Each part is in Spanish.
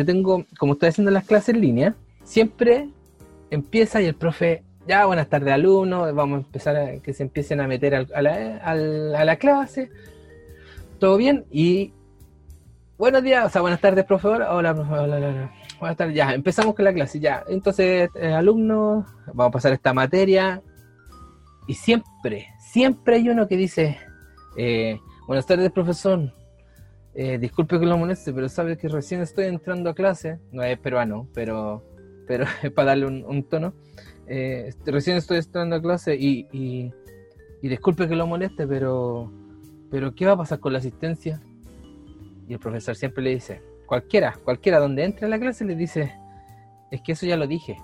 yo tengo, como estoy haciendo las clases en línea, siempre empieza y el profe, ya, buenas tardes alumnos, vamos a empezar a que se empiecen a meter a, la, clase, todo bien, y buenos días, o sea, buenas tardes, profe, hola, hola, hola, hola. buenas tardes, ya, empezamos con la clase, ya, entonces, eh, alumnos, vamos a pasar esta materia, y siempre, siempre hay uno que dice, eh, buenas tardes, profesor, eh, disculpe que lo moleste, pero sabe que recién estoy entrando a clase. No es peruano, pero, pero para darle un, un tono. Eh, recién estoy entrando a clase y, y, y disculpe que lo moleste, pero, pero ¿qué va a pasar con la asistencia? Y el profesor siempre le dice, cualquiera, cualquiera donde entre a la clase le dice, es que eso ya lo dije.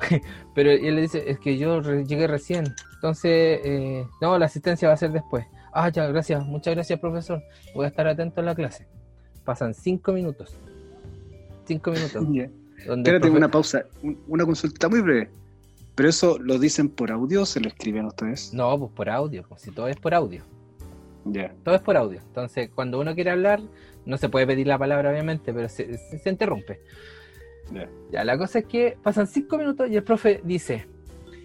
pero él le dice, es que yo llegué recién, entonces, eh, no, la asistencia va a ser después. Ah, ya, gracias, muchas gracias, profesor. Voy a estar atento a la clase. Pasan cinco minutos. Cinco minutos. Donde el Espérate, profe- una pausa, un- una consulta muy breve. ¿Pero eso lo dicen por audio o se lo escriben ustedes? No, pues por audio, pues si todo es por audio. Ya. Todo es por audio. Entonces, cuando uno quiere hablar, no se puede pedir la palabra, obviamente, pero se, se- se interrumpe. Ya, la cosa es que pasan cinco minutos y el profe dice,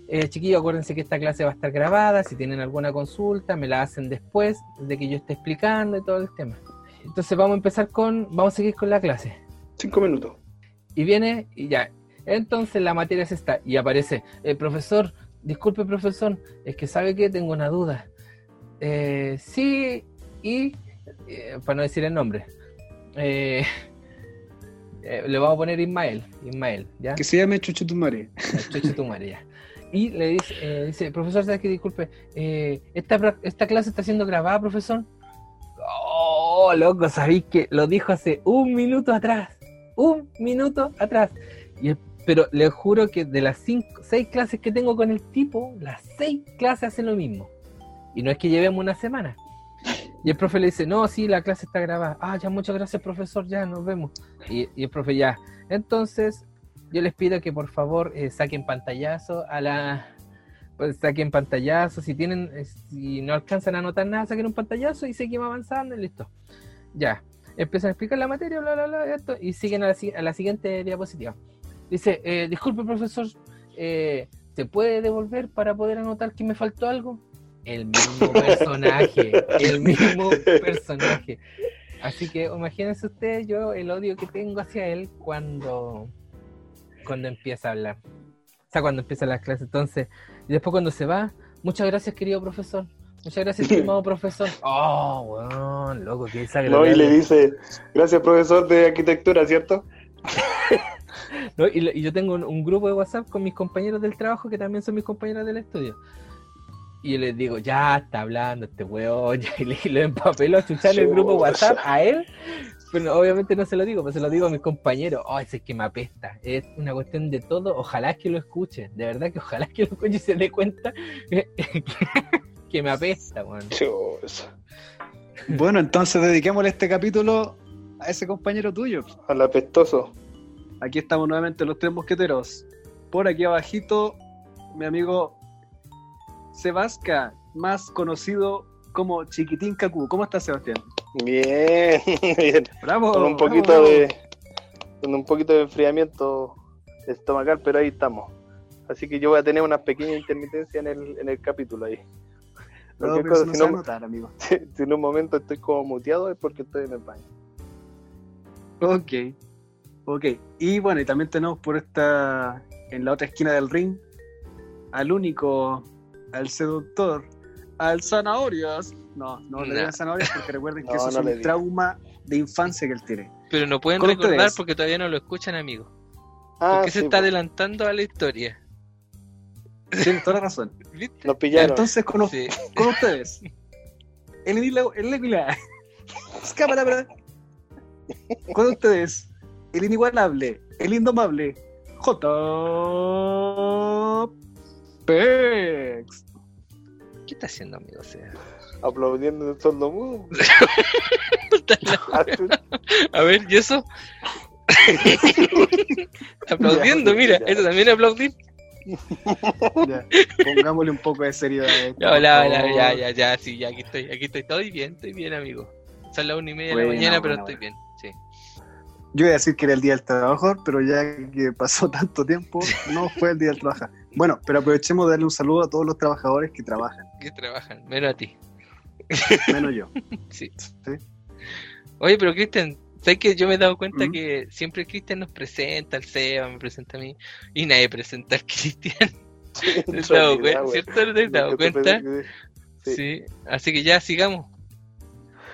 eh, chiquillos, acuérdense que esta clase va a estar grabada, si tienen alguna consulta, me la hacen después de que yo esté explicando y todo el tema. Entonces vamos a empezar con, vamos a seguir con la clase. Cinco minutos. Y viene y ya. Entonces la materia es esta. Y aparece, el profesor, disculpe profesor, es que sabe que tengo una duda. Eh, sí, y, eh, para no decir el nombre, eh, eh, le vamos a poner Ismael, Ismael, ¿ya? Que se llame Chucho Tumare. Chucho tu madre, ya. Y le dice, eh, dice, profesor, ¿sabes qué? Disculpe, eh, esta, esta clase está siendo grabada, profesor. Oh, loco, sabéis que lo dijo hace un minuto atrás. Un minuto atrás. Y el- pero le juro que de las cinco, seis clases que tengo con el tipo, las seis clases hacen lo mismo. Y no es que llevemos una semana. Y el profe le dice, no, sí, la clase está grabada. Ah, ya, muchas gracias, profesor, ya, nos vemos. Y, y el profe, ya. Entonces, yo les pido que por favor eh, saquen pantallazo a la. Pues saquen pantallazo. Si tienen, eh, si no alcanzan a anotar nada, saquen un pantallazo y seguimos avanzando y listo. Ya. Empiezan a explicar la materia, bla, bla, bla, esto, y siguen a la, si- a la siguiente diapositiva. Dice, eh, disculpe, profesor, eh, ¿se puede devolver para poder anotar que me faltó algo? El mismo personaje, el mismo personaje. Así que imagínense ustedes yo el odio que tengo hacia él cuando, cuando empieza a hablar. O sea, cuando empieza las clases. Entonces, y después cuando se va, muchas gracias, querido profesor. Muchas gracias, estimado profesor. Oh, weón, loco, qué No, desagradable. y le dice, gracias profesor de arquitectura, ¿cierto? No, y, yo tengo un, un grupo de WhatsApp con mis compañeros del trabajo que también son mis compañeros del estudio. Y yo les digo, ya está hablando este weón, ya, y le, lo empapelo a chuchar el grupo WhatsApp a él. Pero obviamente no se lo digo, pues se lo digo a mis compañeros. Oh, ese es que me apesta. Es una cuestión de todo. Ojalá que lo escuche. De verdad que ojalá que lo escuche y se dé cuenta que, que me apesta, weón. Chus, Bueno, entonces dediquémosle este capítulo a ese compañero tuyo. al apestoso. Aquí estamos nuevamente los tres mosqueteros. Por aquí abajito, mi amigo Sebasca, más conocido como Chiquitín Kaku. ¿Cómo estás, Sebastián? Bien, bien. Bravo. Con un poquito bravo. de con un poquito de enfriamiento estomacal, pero ahí estamos. Así que yo voy a tener una pequeña intermitencia en el, en el capítulo ahí. No, pero cosa, no si no- notar, amigo. Si, si en un momento estoy como muteado es porque estoy en el baño. Ok. Ok. Y bueno, y también tenemos por esta, en la otra esquina del ring, al único, al seductor, al zanahorias. No, no le No. digan zanahorias porque recuerden que No, eso es no un trauma de infancia que él tiene. Pero no pueden recordar porque todavía no lo escuchan, amigo. Ah, Porque se está pues, adelantando a la historia. Tienes toda la razón. ¿Viste? nos pillaron. Entonces, con, Sí. con ustedes, el inila- el Con ustedes, el inigualable, el indomable, J. Pex. ¿Qué está haciendo, amigo? O sea, Aplaudiendo en sordo mudo. a ver, ¿y eso? Aplaudiendo, Ya, mira, ya. eso también aplaudir. Ya, pongámosle un poco de seriedad. Ya, hola, ya, ya, ya, sí, ya, aquí estoy, aquí estoy, estoy bien, estoy bien, amigo. Son las una y media de la mañana, pero estoy bien, sí. Yo iba a decir que era el Día del Trabajador, pero ya que pasó tanto tiempo, no fue el Día del Trabajador. Bueno, pero aprovechemos de darle un saludo a todos los trabajadores que trabajan, Que trabajan, menos a ti. menos yo. Sí. Sí. Oye, pero Cristian, ¿sabes que yo me he dado cuenta que siempre Cristian nos presenta, el Seba me presenta a mí, y nadie presenta al Cristian? ¿Te has dado cuenta? ¿Cierto? ¿Te has dado cuenta? Sí. Sí. Así que ya sigamos.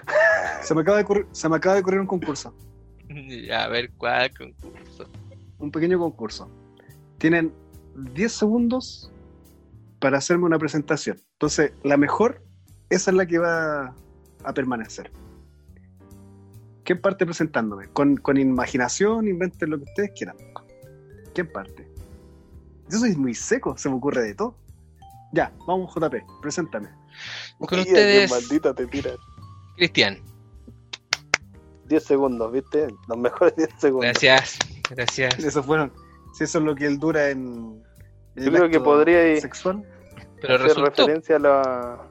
Se me acaba de ocurrir, se me acaba de ocurrir un concurso, Ya, a ver cuál concurso. un pequeño concurso. Tienen 10 segundos para hacerme una presentación. Entonces, la mejor, esa es la que va a permanecer. ¿Quién parte presentándome? Con, con imaginación, inventen lo que ustedes quieran. ¿Quién parte? Yo soy muy seco, se me ocurre de todo. Ya, vamos JP, preséntame. Con ustedes, maldita te tiran. Cristian. 10 segundos, ¿viste? Los mejores 10 segundos. Gracias, gracias. Eso fueron, si eso es lo que él dura en, Yo el creo que podría ir- sexual. Pero hacer resultó. referencia a la.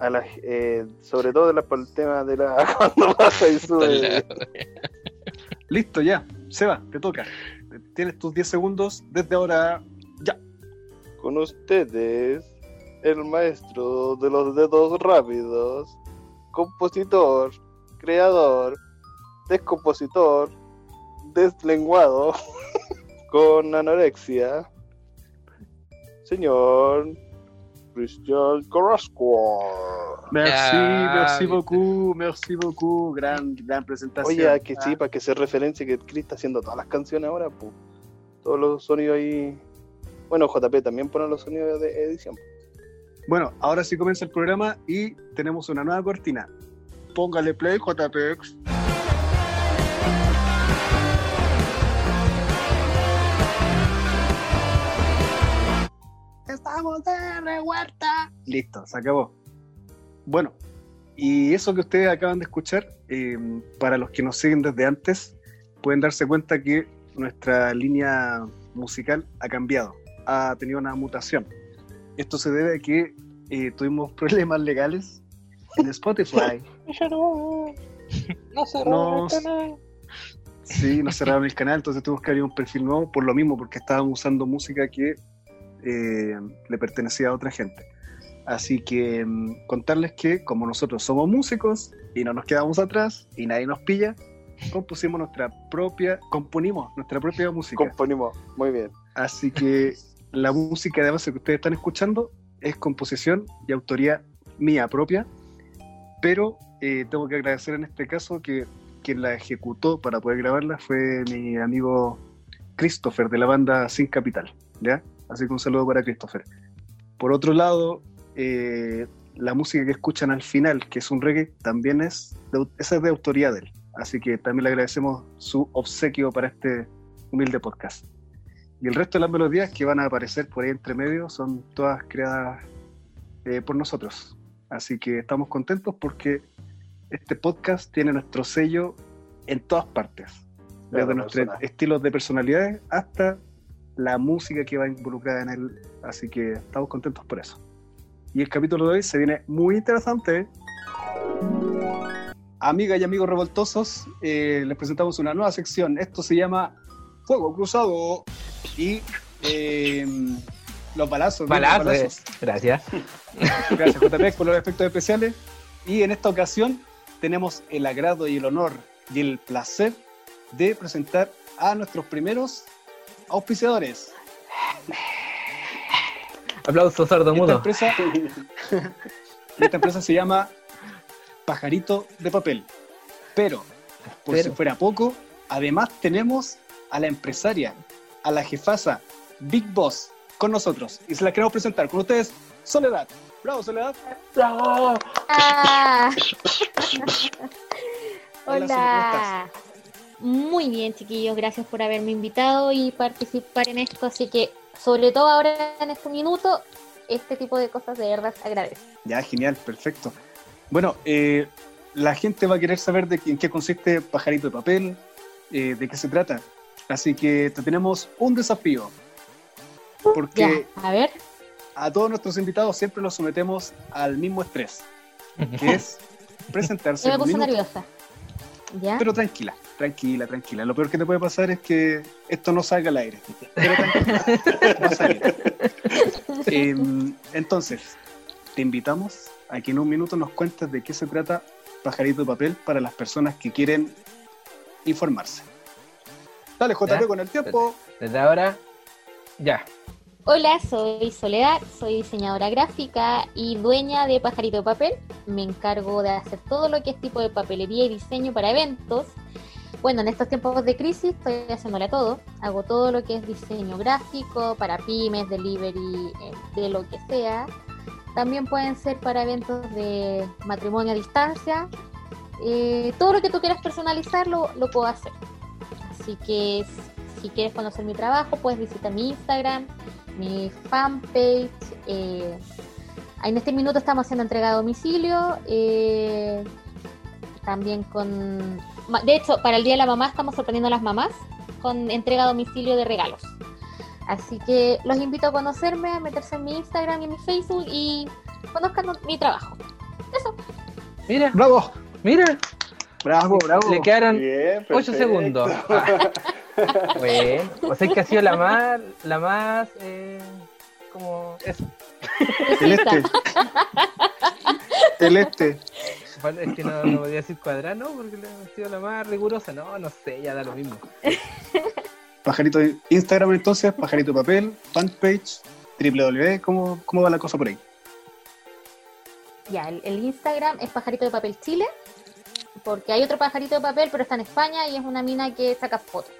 A la eh, sobre todo la, por el tema de la. Cuando baja y sube. Listo, ya. Seba, te toca. Tienes tus 10 segundos desde ahora. Ya. Con ustedes, el maestro de los dedos rápidos, compositor, creador, descompositor, deslenguado, con anorexia, señor Cristian Carrasco. Merci, merci beaucoup, merci beaucoup. Gran, gran presentación. Oye, que Ah, sí, para que se referencie que Chris está haciendo todas las canciones ahora, pues. Todos los sonidos ahí. Bueno, JP también pone los sonidos de edición. Bueno, ahora sí comienza el programa y tenemos una nueva cortina. Póngale play, JPX. Estamos de rehuerta. Listo, se acabó. Bueno, y eso que ustedes acaban de escuchar, eh, para los que nos siguen desde antes, pueden darse cuenta que nuestra línea musical ha cambiado, ha tenido una mutación. Esto se debe a que eh, tuvimos problemas legales en Spotify. No se Nos- Sí, nos cerraron el canal, entonces tuvimos que abrir un perfil nuevo por lo mismo, porque estábamos usando música que eh, le pertenecía a otra gente. Así que mm, contarles que como nosotros somos músicos y no nos quedamos atrás y nadie nos pilla, compusimos nuestra propia, componimos nuestra propia música. Componimos, muy bien. Así que la música de base que ustedes están escuchando es composición y autoría mía propia, pero eh, tengo que agradecer en este caso que quien la ejecutó para poder grabarla fue mi amigo Christopher de la banda Sin Capital, ¿ya? Así que un saludo para Christopher. Por otro lado, eh, la música que escuchan al final, que es un reggae, también es de, esa es de autoría de él. Así que también le agradecemos su obsequio para este humilde podcast. Y el resto de las melodías que van a aparecer por ahí entre medio son todas creadas eh, por nosotros. Así que estamos contentos porque este podcast tiene nuestro sello en todas partes. Desde nuestros estilos de personalidades hasta la música que va involucrada en él. Así que estamos contentos por eso. Y el capítulo de hoy se viene muy interesante. Amigas y amigos revoltosos, eh, les presentamos una nueva sección. Esto se llama Fuego Cruzado y eh, los balazos. ¿no? Los Balazos. balazos. Gracias. Gracias JP por los efectos especiales. Y en esta ocasión tenemos el agrado y el honor y el placer de presentar a nuestros primeros auspiciadores. Aplauso sordo Y esta empresa, esta empresa se llama Pajarito de Papel. Pero, por Pero. si fuera poco, además tenemos a la empresaria, a la jefasa, Big Boss, con nosotros. Y se la queremos presentar con ustedes, Soledad. Bravo, Soledad. Ah. Hola, ¿cómo Hola. Muy bien, chiquillos. Gracias por haberme invitado y participar en esto. Así que, sobre todo ahora en este minuto, este tipo de cosas de verdad se agradece. Ya, genial, perfecto. Bueno, eh, la gente va a querer saber de qué- en qué consiste Pajarito de Papel, eh, de qué se trata. Así que te tenemos un desafío. Porque Ya, a ver. a todos nuestros invitados siempre los sometemos al mismo estrés, que es presentarse Yo me puse nerviosa. ¿Ya? Pero tranquila, Tranquila, tranquila. Lo peor que te puede pasar es que esto no salga al aire. Pero tranquila, va a salir. Em, entonces, te invitamos a que en un minuto nos cuentes de qué se trata Pajarito de Papel para las personas que quieren informarse. Dale, JP, con el tiempo. Desde ahora, ya. Hola, soy Soledad, soy diseñadora gráfica y dueña de Pajarito de Papel. Me encargo de hacer todo lo que es tipo de papelería y diseño para eventos. Bueno, en estos tiempos de crisis estoy haciéndole a todo. Hago todo lo que es diseño gráfico para pymes, delivery, eh, de lo que sea. También pueden ser para eventos de matrimonio a distancia. Eh, todo lo que tú quieras personalizar lo, lo puedo hacer. Así que si quieres conocer mi trabajo, puedes visitar mi Instagram, mi fanpage. eh, en este minuto estamos haciendo entrega a domicilio. eh, también con. De hecho, para el Día de la Mamá estamos sorprendiendo a las mamás con entrega a domicilio de regalos. Así que los invito a conocerme, a meterse en mi Instagram y en mi Facebook y conozcan mi trabajo. Eso. Mira, ¡Bravo! mira. ¡Bravo, bravo! Le quedaron Bien, 8 perfecto. segundos. Ah. Bueno, o sea que ha sido la más, la más, eh, como eso. Celeste. Celeste. Es que no, no podía decir cuadrado, ¿no? Porque le ha sido la más rigurosa. No, no sé, ya da lo mismo. Pajarito de Instagram entonces, Pajarito de Papel, fanpage, www, ¿cómo, ¿cómo va la cosa por ahí? Ya, el, el Instagram es Pajarito de Papel Chile, porque hay otro pajarito de papel, pero está en España y es una mina que saca fotos.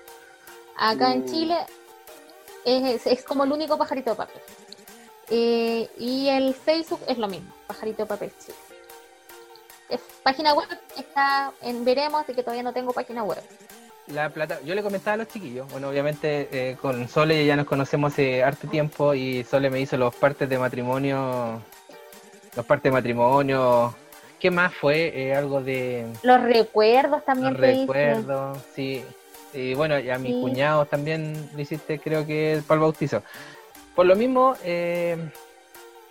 Acá en Mm. Chile es, es- es como el único pajarito de papel. Eh, y el Facebook es lo mismo, Pajarito de Papel Chile. Es, página web está en veremos, de que todavía no tengo página web. La plata, yo le comentaba a los chiquillos, bueno, obviamente eh, con Sole ya nos conocemos hace harto tiempo y Sole me hizo los partes de matrimonio, los partes de matrimonio. ¿Qué más fue? Eh, algo de Los recuerdos también los recuerdos, sí. Y bueno, y a mis Sí. cuñados también lo hiciste, creo que para el bautizo. Por lo mismo, eh,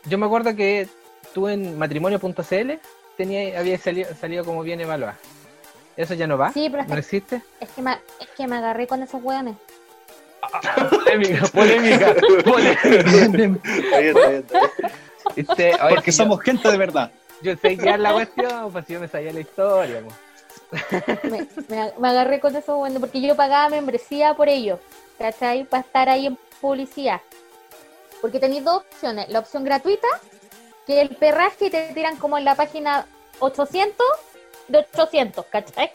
yo me acuerdo que tú en matrimonio.cl tenía, había salido, salido como bien evaluada. ¿Eso ya no va? Sí, pero es ¿No que, existe? es que me, es que me agarré con esos hueones. Polémica, polémica, polémica. Está bien, está bien, está bien. Este, oye, Porque somos gente de verdad. Yo, sé guiar la cuestión, pues si yo me sabía la historia. pues. me, me- me agarré con eso bueno porque yo pagaba membresía por ello, ¿cachai? Para estar ahí en publicidad. Porque tenéis dos opciones, la opción gratuita, que el perraje te tiran como en la página 800 de 800, ¿cachai?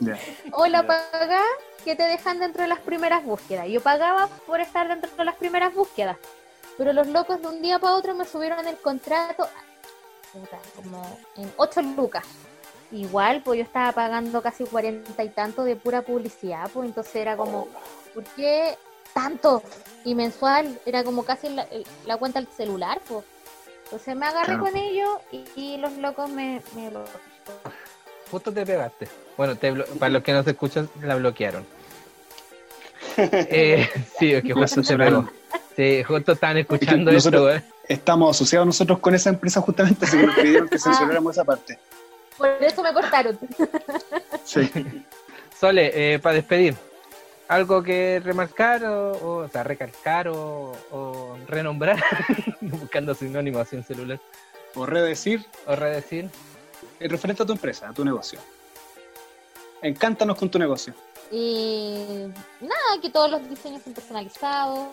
Ya. O la Ya. paga que te dejan dentro de las primeras búsquedas. Yo pagaba por estar dentro de las primeras búsquedas. Pero los locos de un día para otro me subieron el contrato puta, como en 8 lucas. Igual, pues yo estaba pagando casi 40 y tanto de pura publicidad, pues entonces era como, ¿por qué tanto? Y mensual era como casi la, la cuenta del celular, pues. Entonces me agarré Claro. con ellos y, y los locos me, me. Justo te pegaste. Bueno, te blo- para los que no se escuchan, la bloquearon. Eh, sí, es que justo se pegó. Sí, justo estaban escuchando Es que esto, nosotros- güey. Estamos asociados nosotros con esa empresa justamente, así que nos pidieron que censuráramos esa parte. Por eso me cortaron. Sí. Sole, eh, para despedir, ¿algo que remarcar o, o, o sea, recalcar o, o renombrar? Buscando sinónimos así en celular. O redecir, O redecir. eh, referente a tu empresa, a tu negocio. Encántanos con tu negocio. Y nada, que todos los diseños son personalizados,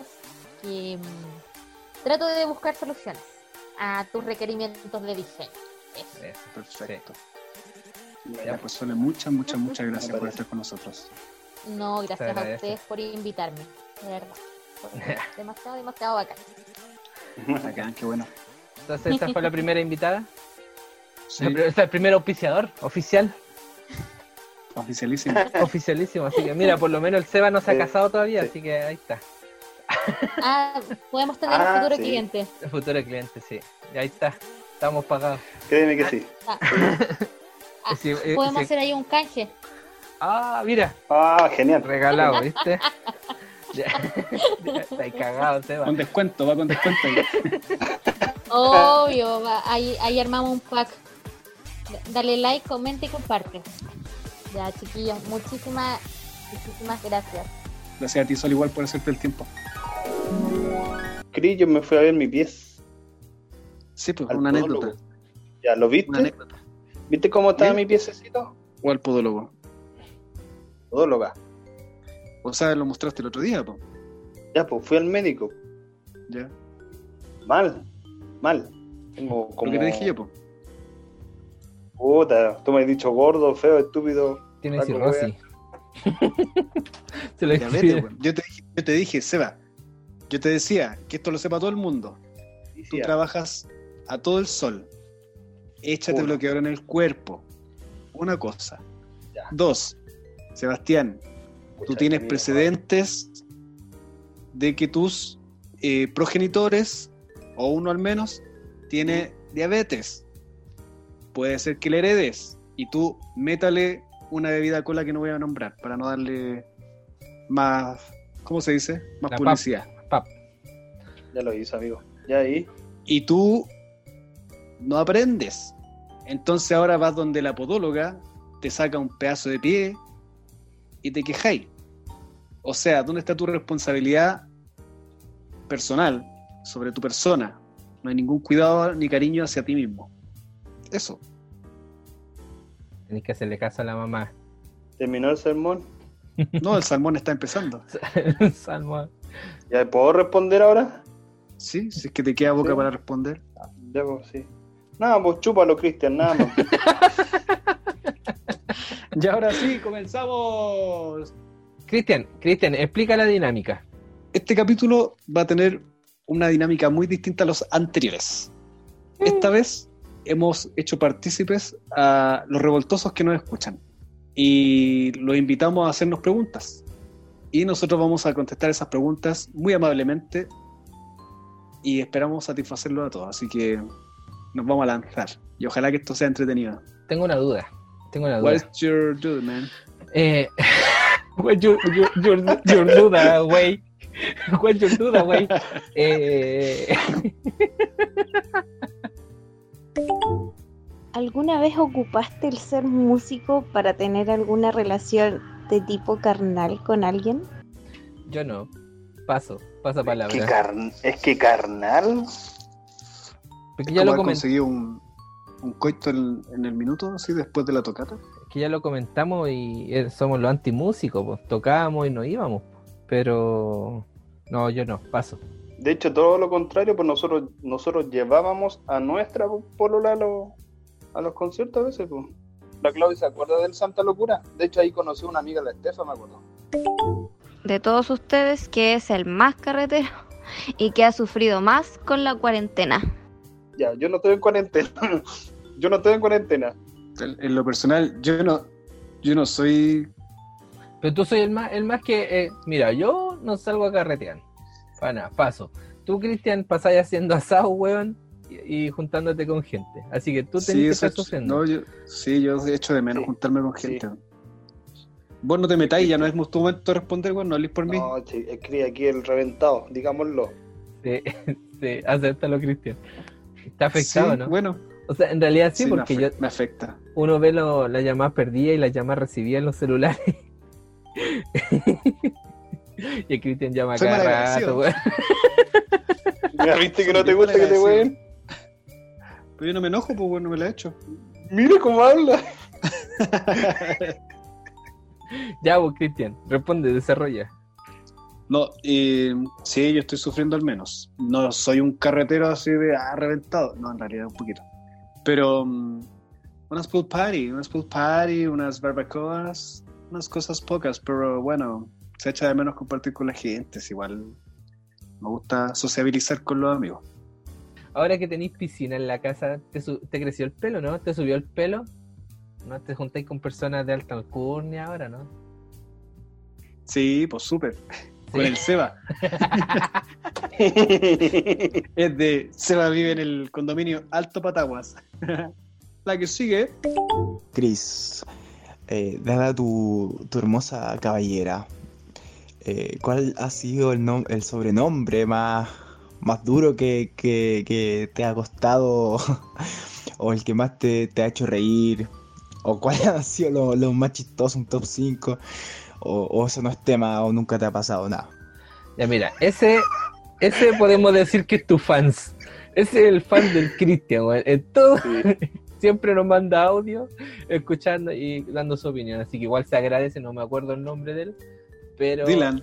que mm, trato de buscar soluciones a tus requerimientos de diseño. Eso. Eso, Perfecto. Ya, Ya, pues Sole, muchas, muchas, muchas gracias por estar con nosotros. No, gracias a ustedes por invitarme, de verdad. Demasiado, demasiado bacán. Bacán, qué bueno. Entonces, esta fue la primera invitada. Sí, sea, el primer auspiciador oficial. oficialísimo. Oficialísimo. Así que, mira, por lo menos el Seba no se ha Sí, casado todavía, sí. así que ahí está. Ah, podemos tener Ah, un futuro sí. cliente. El futuro cliente, sí. Y ahí está. Estamos pagados. Créeme que sí. Ah, Ah, Sí, eh, podemos sí. hacer ahí un canje. Ah, mira, Ah, genial. regalado, ¿viste? Ya, ya está ahí cagado, Seba. Con descuento, va con descuento. Obvio, va, ahí, ahí armamos un pack. Dale like, comenta y comparte. Ya, chiquillos, muchísimas, muchísimas gracias. Gracias a ti, Sol, igual por hacerte el tiempo. Cris, yo me fui a ver mi pies. Sí, pues, Al una podólogo. anécdota. ¿Ya lo viste? Una anécdota. ¿Viste cómo estaba Bien. mi piececito? O al podólogo. Podóloga. O sea, lo mostraste el otro día, po. Ya, pues fui al médico. Ya. Mal, mal. Tengo como... Lo que te dije yo, po. Puta, tú me has dicho gordo, feo, estúpido. Tiene Saco, cirrosis. Se lo weón. Yo te, dije, yo te dije, Seba, yo te decía que esto lo sepa todo el mundo. Tú trabajas a todo el sol. Échate Uno. bloqueador en el cuerpo. Una cosa. Ya. Dos, Sebastián, tú tienes precedentes de que tus eh, progenitores, o uno al menos, tiene diabetes. Puede ser que le heredes y tú métale una bebida cola que no voy a nombrar para no darle más, ¿cómo se dice? Más La publicidad. Pap. Ya lo hizo, amigo. Ya ahí. y tú no aprendes. Entonces ahora vas donde la podóloga te saca un pedazo de pie y te quejáis. O sea, ¿dónde está tu responsabilidad personal sobre tu persona? No hay ningún cuidado ni cariño hacia ti mismo. Eso. Tenés que hacerle caso a la mamá. Terminó el sermón. No, el salmón está empezando. Salmo. ¿Ya puedo responder ahora? ¿Sí? Si es que te queda boca Sí. para responder. Ya, pues sí. Nada, pues chúpalo, Cristian, nada más. Y ahora sí, comenzamos. Cristian, Cristian, explica la dinámica. este capítulo va a tener una dinámica muy distinta a los anteriores. Esta vez hemos hecho partícipes a los revoltosos que nos escuchan y los invitamos a hacernos preguntas. Y nosotros vamos a contestar esas preguntas muy amablemente y esperamos satisfacerlo a todos. Así que nos vamos a lanzar y ojalá que esto sea entretenido. Tengo una duda. Tengo una duda. your dude, man? Eh, what's your, your, your, your duda, güey? What's your duda, güey? Eh, ¿Alguna vez ocupaste el ser músico para tener alguna relación de tipo carnal con alguien? yo no. Paso, pasa ¿Qué palabra. carn- es que carnal. Porque Es ya como lo, conseguido un, un coito en, en el minuto, así después de la tocata. que ya lo comentamos y eh, somos los antimúsicos, pues tocábamos y nos íbamos. Pero no, yo no, paso. De hecho, todo lo contrario, pues nosotros nosotros llevábamos a nuestra polola a los, a los conciertos a veces. Pues. La Claudia se acuerda del Santa Locura. De hecho, ahí conocí a una amiga, la Estefa, me acuerdo. De todos ustedes, que es el más carretero y que ha sufrido más con la cuarentena? Ya, yo no estoy en cuarentena. yo no estoy en cuarentena. En, lo personal, yo no, yo no soy Pero tú soy el más, el más que, eh, mira, yo no salgo a carretear. Para nada, paso. Tú, Cristian, pasáis haciendo asado, weón, y, y juntándote con gente. Así que tú tenés Sí, que estar sufriendo. no, yo, sí, yo he hecho de menos Sí, juntarme con sí. Vos no te metáis, ya no es tu momento de responder, weón, no hables por mí. No, sí, escribe aquí el reventado, digámoslo. Sí, sí, acéptalo, Cristian. Está afectado, Sí, ¿no? Bueno, O sea, en realidad sí, sí, me, porque yo, me afecta. uno ve lo- las llamadas perdidas y las llamadas recibidas en los celulares. y el Cristian llama Soy cada rato, weón. Mira, viste que no te gusta que te ween. Pero yo no me enojo, pues bueno, me la he hecho. Mira cómo habla. Ya, vos, Cristian, responde, desarrolla. No, eh, sí, yo estoy sufriendo al menos. No soy un carretero así de ah, reventado. No, en realidad un poquito. Pero mm, unas pool party, unas pool party, unas barbacoas, unas cosas pocas, pero bueno, se echa de menos compartir con la gente. Es igual me gusta sociabilizar con los amigos. Ahora que tenéis piscina en la casa, ¿te, su- te creció el pelo, no? ¿Te subió el pelo? ¿No te juntáis con personas de alta alcurnia ahora, no? Sí, pues súper. Con el Seba. Es de Seba vive en el condominio Alto Pataguas. La que sigue. Cris, eh, dada tu, tu hermosa caballera, eh, ¿cuál ha sido el, nom- el sobrenombre más, más duro que, que- que te ha costado o el que más te, te ha hecho reír ¿O cuáles han sido los, los más chistosos, un top 5? O, o eso no es tema, o nunca te ha pasado nada. Ya mira, ese, ese podemos decir que es tu fans. Ese es el fan del Cristian, weón. En todo, siempre nos manda audio, escuchando y dando su opinión. Así que igual se agradece, no me acuerdo el nombre de él. Pero. Dylan.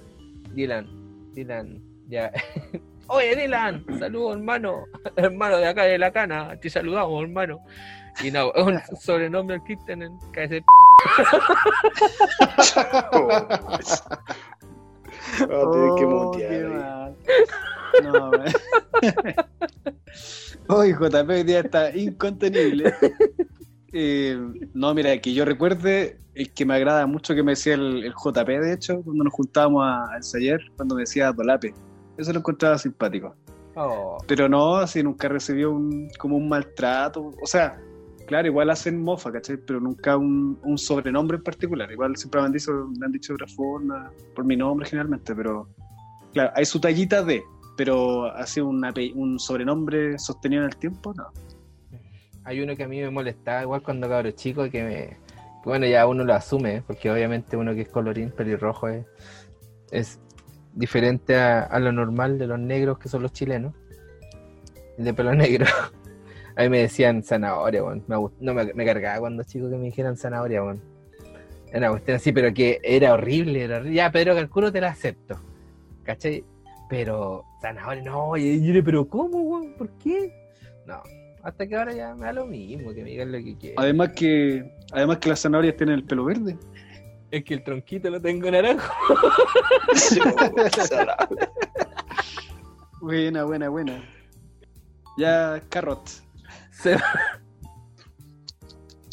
Dylan. Dylan. Ya. Oye, Dylan, saludos, hermano. Hermano de acá de la cana. Te saludamos, hermano. Y no, es un sobrenombre del Cristian en KS. Tienes que Oh, mutear qué ahí. mal. No. Hoy JP hoy día está incontenible. Eh, no, mira, que yo recuerde, el que me agrada mucho que me decía el, el JP, de hecho, cuando nos juntábamos a, a ensayar, cuando me decía Dolape. Eso lo encontraba simpático. Oh, Pero no, así nunca recibió un, como un maltrato. O sea, claro, igual hacen mofa, ¿cachai? Pero nunca un, sobrenombre en particular. Igual siempre me han, dicho, me han dicho de por mi nombre generalmente, pero claro, hay su tallita de, pero así un, un sobrenombre sostenido en el tiempo, no. hay uno que a mí me molestaba, igual cuando cabro chico, que me. bueno, ya uno lo asume, ¿eh? porque obviamente uno que es colorín pelirrojo es, es diferente a, a lo normal de los negros que son los chilenos. El de pelo negro. A mí me decían zanahoria, weón. No, me, me cargaba cuando chico que me dijeran zanahoria, weón. Era una cuestión así, pero que era horrible, era horrible. Ya, Pedro Calculo te la acepto. ¿Cachai? Pero zanahoria, no, y y yo, pero ¿cómo, weón? ¿Por qué? No, hasta que ahora ya me da lo mismo, que me digan lo que quieran. Además que, además que las zanahorias tienen el pelo verde. Es que el tronquito lo tengo naranjo. Buena, buena, buena. Ya, carrot. Se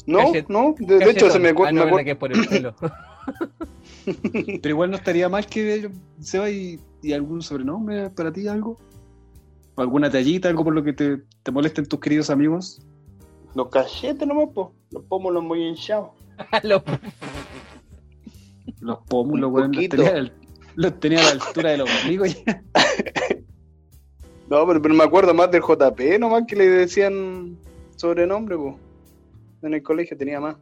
No, Cachet- no, de, de hecho se me, Ah, me no, acuer- verdad que es por el pelo. Pero igual no estaría mal que Seba y, y algún sobrenombre para ti, algo. O alguna tallita, algo por lo que te, te molesten tus queridos amigos. los cachetes nomás, po. los pómulos muy hinchados. Lo- Los pómulos, weón. Los tenía, los tenía a la altura de los ombligos ya. No, pero, pero me acuerdo más del JP nomás que le decían sobrenombre, po. En el colegio tenía más.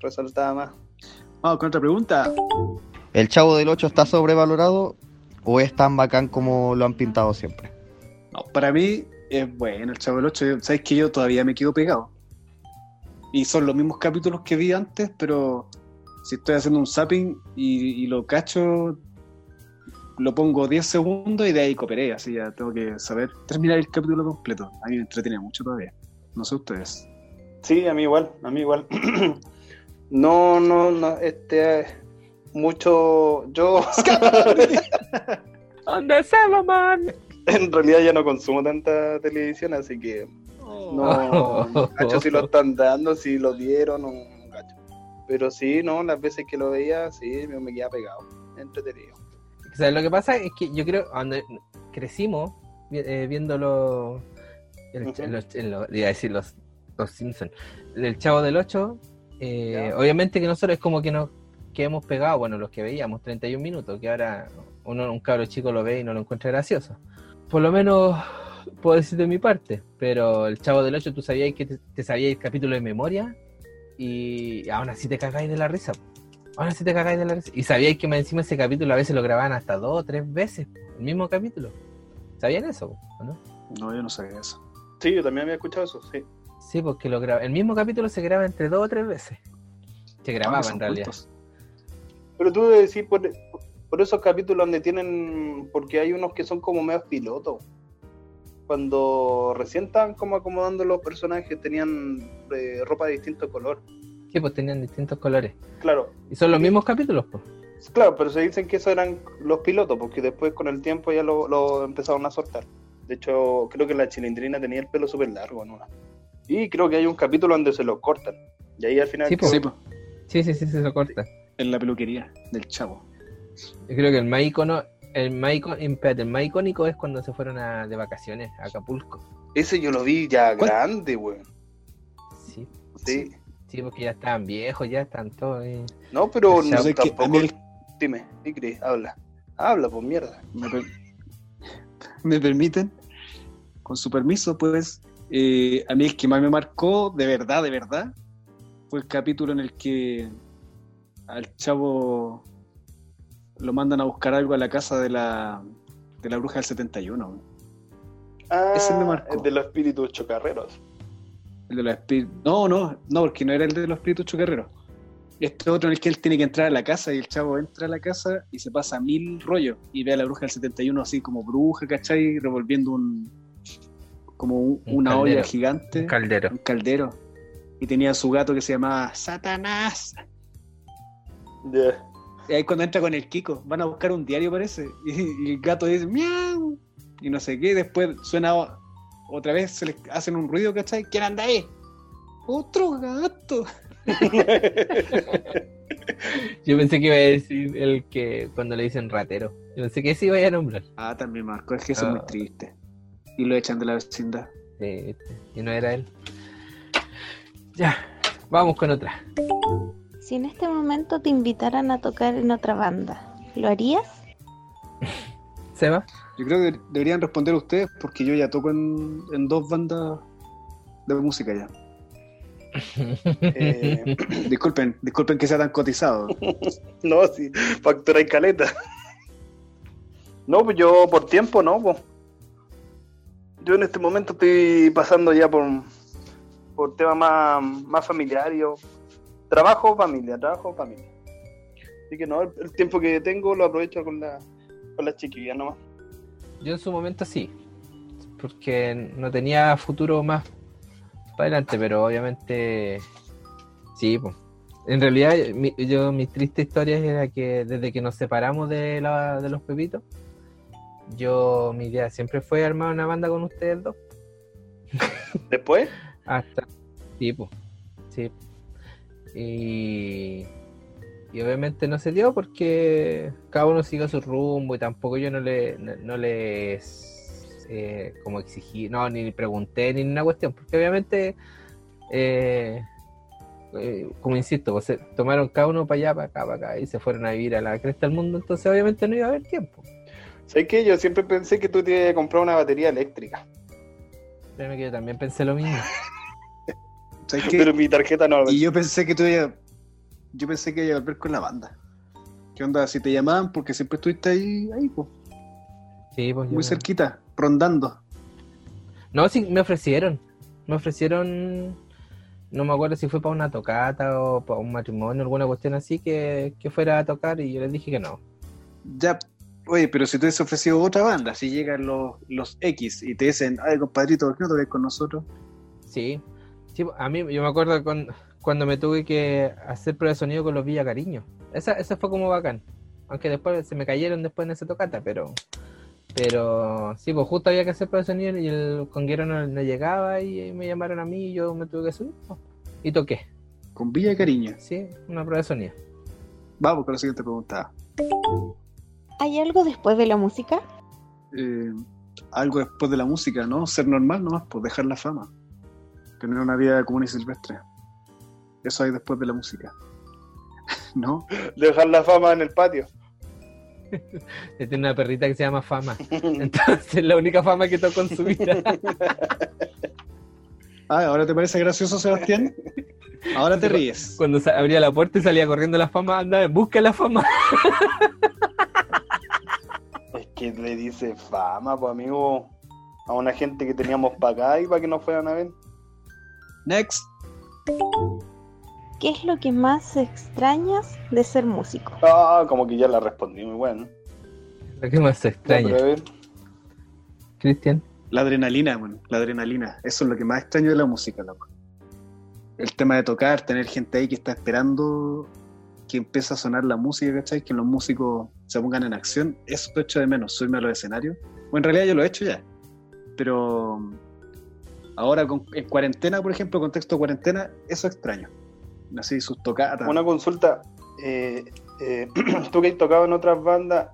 Resaltaba más. Vamos con otra pregunta. ¿El Chavo del 8 está sobrevalorado o es tan bacán como lo han pintado siempre? No, para mí es bueno el Chavo del 8. Sabes que yo todavía me quedo pegado. Y son los mismos capítulos que vi antes, pero si estoy haciendo un zapping y, y lo cacho, lo pongo 10 segundos y de ahí cooperé. Así ya tengo que saber terminar el capítulo completo. A mí me entretiene mucho todavía. No sé ustedes. Sí, a mí igual, a mí igual. no, no, no, este, mucho, yo ¿Dónde se va, man? en realidad ya no consumo tanta televisión, así que no, no cacho si lo están dando, si lo dieron no cacho. Pero sí, no, las veces que lo veía, sí, me, me quedaba pegado, entretenido. O sea, lo que pasa es que yo creo, cuando crecimos eh, viendo los, el, iba a decir los, los Simpsons, el Chavo del 8, eh, obviamente que nosotros es como que nos que hemos pegado, bueno, los que veíamos, 31 minutos, que ahora uno, un cabro chico lo ve y no lo encuentra gracioso. Por lo menos puedo decir de mi parte, pero el Chavo del 8 tú sabías que te, te sabías el capítulo de memoria y aún así te cagáis de la risa. Aún así te cagáis de la risa. Y sabíais que encima ese capítulo a veces lo grababan hasta dos o tres veces, el mismo capítulo. ¿Sabían eso? o no? No, yo no sabía eso. Sí, yo también había escuchado eso, sí. Sí, porque lo graba- el mismo capítulo se graba entre dos o tres veces. Se grababa Ah, son en realidad. cultos. Pero tú decir por, por esos capítulos donde tienen, porque hay unos que son como medios pilotos. Cuando recién estaban como acomodando los personajes, tenían eh, ropa de distinto color. Sí, pues tenían distintos colores. Claro, Y son los mismos capítulos, pues. claro, pero se dicen que esos eran los pilotos, porque después con el tiempo ya lo, lo empezaron a soltar. De hecho, creo que la chilindrina tenía el pelo súper largo en una. Y creo que hay un capítulo donde se lo cortan. Y ahí al final... Sí, pues. Sí, po, Sí, sí, sí, se lo corta. en la peluquería del chavo. Yo creo que el más icono, el más ico- espérate, el más icónico es cuando se fueron a- de vacaciones a Acapulco. Ese yo lo vi ya ¿Cuál? grande, weón. Sí, Sí. sí, porque ya estaban viejos, ya están todos. ahí. No, pero no, sé tampoco... Dime, Icri, habla. Habla, pues mierda. me, per- me permiten, con su permiso, pues, eh, a mí el que más me marcó, de verdad, de verdad, fue el capítulo en el que al chavo lo mandan a buscar algo a la casa de la, de la bruja del 71. Ah, Ese me marcó. el de los espíritus chocarreros. El de los espíritus. No, no, no, porque no era el de los espíritus chocarreros. Este otro en el que él tiene que entrar a la casa y el chavo entra a la casa y se pasa mil rollos y ve a la bruja del 71 así como bruja, ¿cachai? Revolviendo un. como un- Un una caldero. olla gigante. Un caldero. un caldero. Y tenía su gato que se llamaba Satanás. Ya. Y ahí cuando entra con el Kiko, van a buscar un diario parece. Y, y el gato dice miau. Y no sé qué, después suena otra vez, se les hacen un ruido, ¿cachai? ¿Quién anda ahí? Otro gato. Yo pensé que iba a decir el que cuando le dicen ratero. Yo pensé que ese iba a nombrar. Ah, también Marco, es que eso es muy Ah. triste. Y lo echan de la vecindad. Sí, y no era él. Ya, vamos con otra. Si en este momento te invitaran a tocar en otra banda, ¿lo harías? Seba. Yo creo que deberían responder ustedes porque yo ya toco en, en dos bandas de música ya. Eh, Disculpen, disculpen que sea tan cotizado. no, sí, factura y caleta. No, pues yo por tiempo no, pues. Yo en este momento estoy pasando ya por, por temas más, más familiares. Trabajo, familia, trabajo, familia. Así que no, el, el tiempo que tengo lo aprovecho con la, con las chiquillas nomás. Yo en su momento sí, porque no tenía futuro más para adelante, pero obviamente sí. pues. En realidad, mi- yo mis tristes historias era que desde que nos separamos de, la, de los pepitos, yo mi idea siempre fue armar una banda con ustedes dos. Después, Hasta. Sí, pues. Sí. Y. Y obviamente no se dio porque cada uno siguió su rumbo y tampoco yo no le no, no les eh, como exigí, no, ni pregunté ni una cuestión, porque obviamente eh, eh, como insisto, pues, se tomaron cada uno para allá, para acá, para acá y se fueron a vivir a la cresta del mundo, entonces obviamente no iba a haber tiempo. ¿sabes qué? Yo siempre pensé que tú te ibas a comprar una batería eléctrica. Créeme que yo también pensé lo mismo. ¿Sabes qué? Pero mi tarjeta no. Y yo pensé que tú ibas- yo pensé que iba a volver con la banda. ¿Qué onda? Si te llamaban porque siempre estuviste ahí, ahí pues, Sí, pues muy yo- cerquita, rondando. No, sí, me ofrecieron. Me ofrecieron, no me acuerdo si fue para una tocata o para un matrimonio, alguna cuestión así, que, que fuera a tocar y yo les dije que no. Ya, oye, pero si te hubiese ofrecido otra banda, si llegan los, los X y te dicen, ay compadrito, ¿por qué no tocas con nosotros? Sí, sí, a mí yo me acuerdo con- cuando me tuve que hacer prueba de sonido con los Villa Cariño. Esa, esa fue como bacán. Aunque después se me cayeron después en esa tocata, pero pero sí, pues justo había que hacer prueba de sonido y el conguero no, no llegaba y me llamaron a mí y yo me tuve que subir pues, y toqué. Con Villa Cariño. Sí, una prueba de sonido. Vamos con la siguiente pregunta. ¿Hay algo después de la música? Eh, algo después de la música, ¿no? Ser normal nomás, pues dejar la fama. Tener una vida común y silvestre. Eso hay después de la música. ¿No? Dejar la fama en el patio. Él tiene una perrita que se llama Fama. Entonces, la única fama que tocó en su vida. Ah, ¿ahora te parece gracioso, Sebastián? Ahora te ríes. Cuando abría la puerta y salía corriendo la fama, anda, en busca de la fama. Es que le dice fama, pues amigo, a una gente que teníamos para acá y para que nos fueran a ver. Next. ¿Qué es lo que más extrañas de ser músico? Ah, como que ya la respondí muy bueno. Lo que más extraña, Cristian. La adrenalina, bueno, la adrenalina. Eso es lo que más extraño de la música, loco. El tema de tocar, tener gente ahí que está esperando que empiece a sonar la música, ¿cachai? Que los músicos se pongan en acción. Eso lo echo de menos, subirme a los escenarios. Bueno, en realidad yo lo he hecho ya. Pero ahora con- en cuarentena, por ejemplo, contexto de cuarentena, eso extraño. Así sus tocatas. una consulta. eh, eh, tú que has tocado en otras bandas,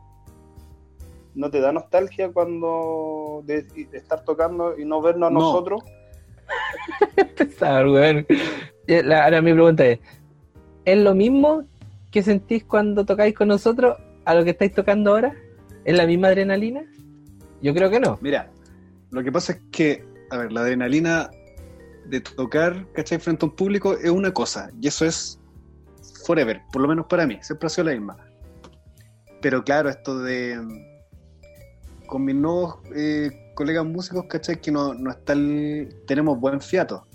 ¿no te da nostalgia cuando de, de estar tocando y no vernos a No. nosotros? Eh, la- Ahora mi pregunta es: ¿es lo mismo que sentís cuando tocáis con nosotros a lo que estáis tocando ahora? ¿Es la misma adrenalina? Yo creo que no. Mira, lo que pasa es que, a ver, la adrenalina de tocar, ¿cachai? Frente a un público es una cosa, y eso es forever, por lo menos para mí, siempre ha sido la misma. Pero claro, esto de con mis nuevos eh, colegas músicos, ¿cachai? Que no, no está el, tenemos buen fiato,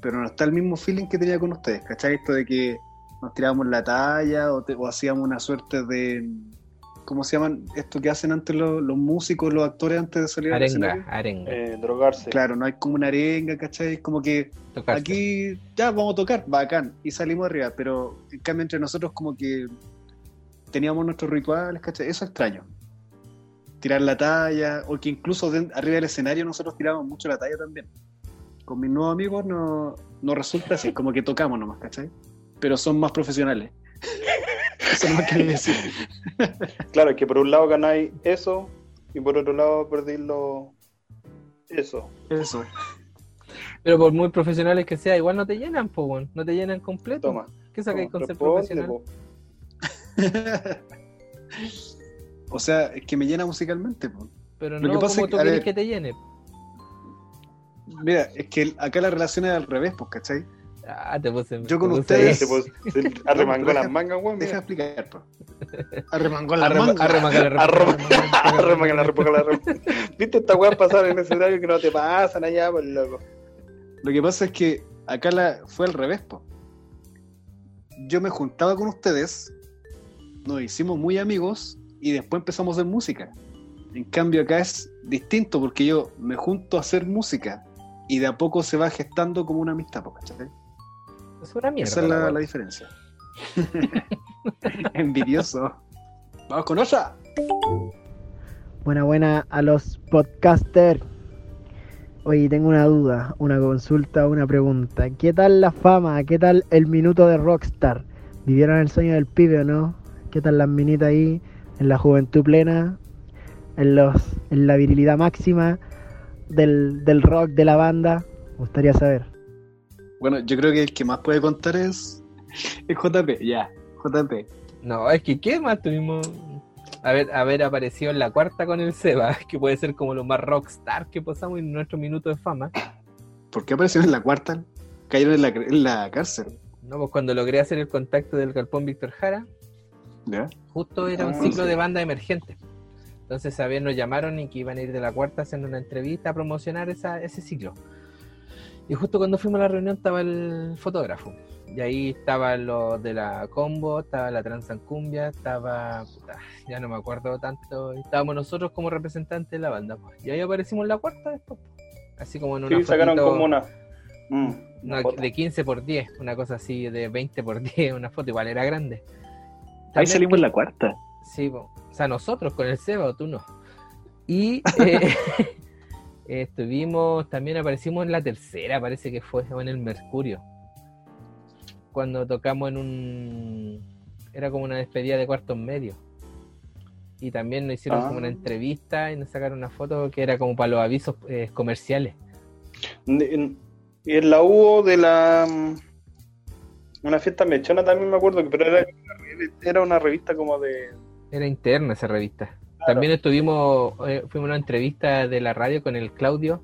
pero no está el mismo feeling que tenía con ustedes, ¿cachai? Esto de que nos tirábamos la talla o, te- o hacíamos una suerte de, ¿cómo se llaman? Esto que hacen antes los, los músicos, los actores antes de salir al Arenga, escenario. arenga. Eh, drogarse. Claro, no hay como una arenga, ¿cachai? Es como que tocarse. aquí ya vamos a tocar, bacán, y salimos arriba, pero en cambio entre nosotros como que teníamos nuestros rituales, ¿cachai? Eso extraño. Tirar la talla, o que incluso de- arriba del escenario nosotros tirábamos mucho la talla también. Con mis nuevos amigos no, no resulta así, como que tocamos nomás, ¿cachai? Pero son más profesionales. Eso no quiere decir. Claro, es que por un lado ganáis eso y por otro lado perdís lo... eso. Eso. Pero por muy profesionales que sea, igual no te llenan, po. No te llenan completo. Toma. ¿Qué sacáis con ser profesional? po. o sea, es que me llena musicalmente. po. Pero Lo no que pasa como es tú que, ver, que te llene. Mira, es que acá la relación es al revés, pues, ¿cachai? Ah, te puse. Yo con te ustedes- arremangó las mangas, weón. Deja explicar, pues. Arremangó la Arrema- manga. arremagar, arremagar, Arrema- arremagar, Arremangan la repoca la repoca. ¿Viste esta weá pasar en el escenario que no te pasan allá, pues loco? Lo que pasa es que acá la, fue al revés, po. Yo me juntaba con ustedes, nos hicimos muy amigos y después empezamos a hacer música. En cambio acá es distinto porque yo me junto a hacer música y de a poco se va gestando como una amistad, po, ¿cachai? Es una mierda. Esa es la, diferencia. Envidioso. Vamos con otra. Buena, buena a los podcasters. Oye, tengo una duda, una consulta, una pregunta. ¿Qué tal la fama? ¿Qué tal el minuto de Rockstar? ¿Vivieron el sueño del pibe o no? ¿Qué tal las minitas ahí? En la juventud plena, en, los, en la virilidad máxima del, del rock de la banda. Me gustaría saber. Bueno, yo creo que el que más puede contar es, es JP, ya, JP. No, es que ¿qué más tuvimos? Haber, haber aparecido en la cuarta con el Seba, que puede ser como lo más rockstar que pasamos en nuestro minuto de fama. ¿Por qué aparecieron en la cuarta? Cayeron en la, en la cárcel. No, pues cuando logré hacer el contacto del galpón Víctor Jara, ¿Ya? justo era un Ah, ciclo de banda emergente. Entonces, a ver, nos llamaron y que iban a ir de la cuarta haciendo una entrevista a promocionar esa, ese ciclo. Y justo cuando fuimos a la reunión estaba el fotógrafo. Y ahí estaban los de la combo, estaba la transancumbia, estaba. puta, ya no me acuerdo tanto. Estábamos nosotros como representantes de la banda. pues. Y ahí aparecimos en la cuarta después. pues. Así como en una Sí, sacaron fotito- como una. Mm, una una foto. de 15 por 10, una cosa así, de 20 por 10, una foto igual era grande. Ahí salimos en la cuarta. Sí, o sea, nosotros con el Seba o tú no. Y eh, estuvimos, también aparecimos en la tercera, parece que fue, en el Mercurio. Cuando tocamos en un. Era como una despedida de cuartos medios. Y también nos hicieron Ah. como una entrevista y nos sacaron una foto que era como para los avisos eh, comerciales. En- Y en la hubo de la. Una fiesta mechona también me acuerdo, que- pero era, era una revista como de. Era interna esa revista. También estuvimos, eh, fuimos a una entrevista de la radio con el Claudio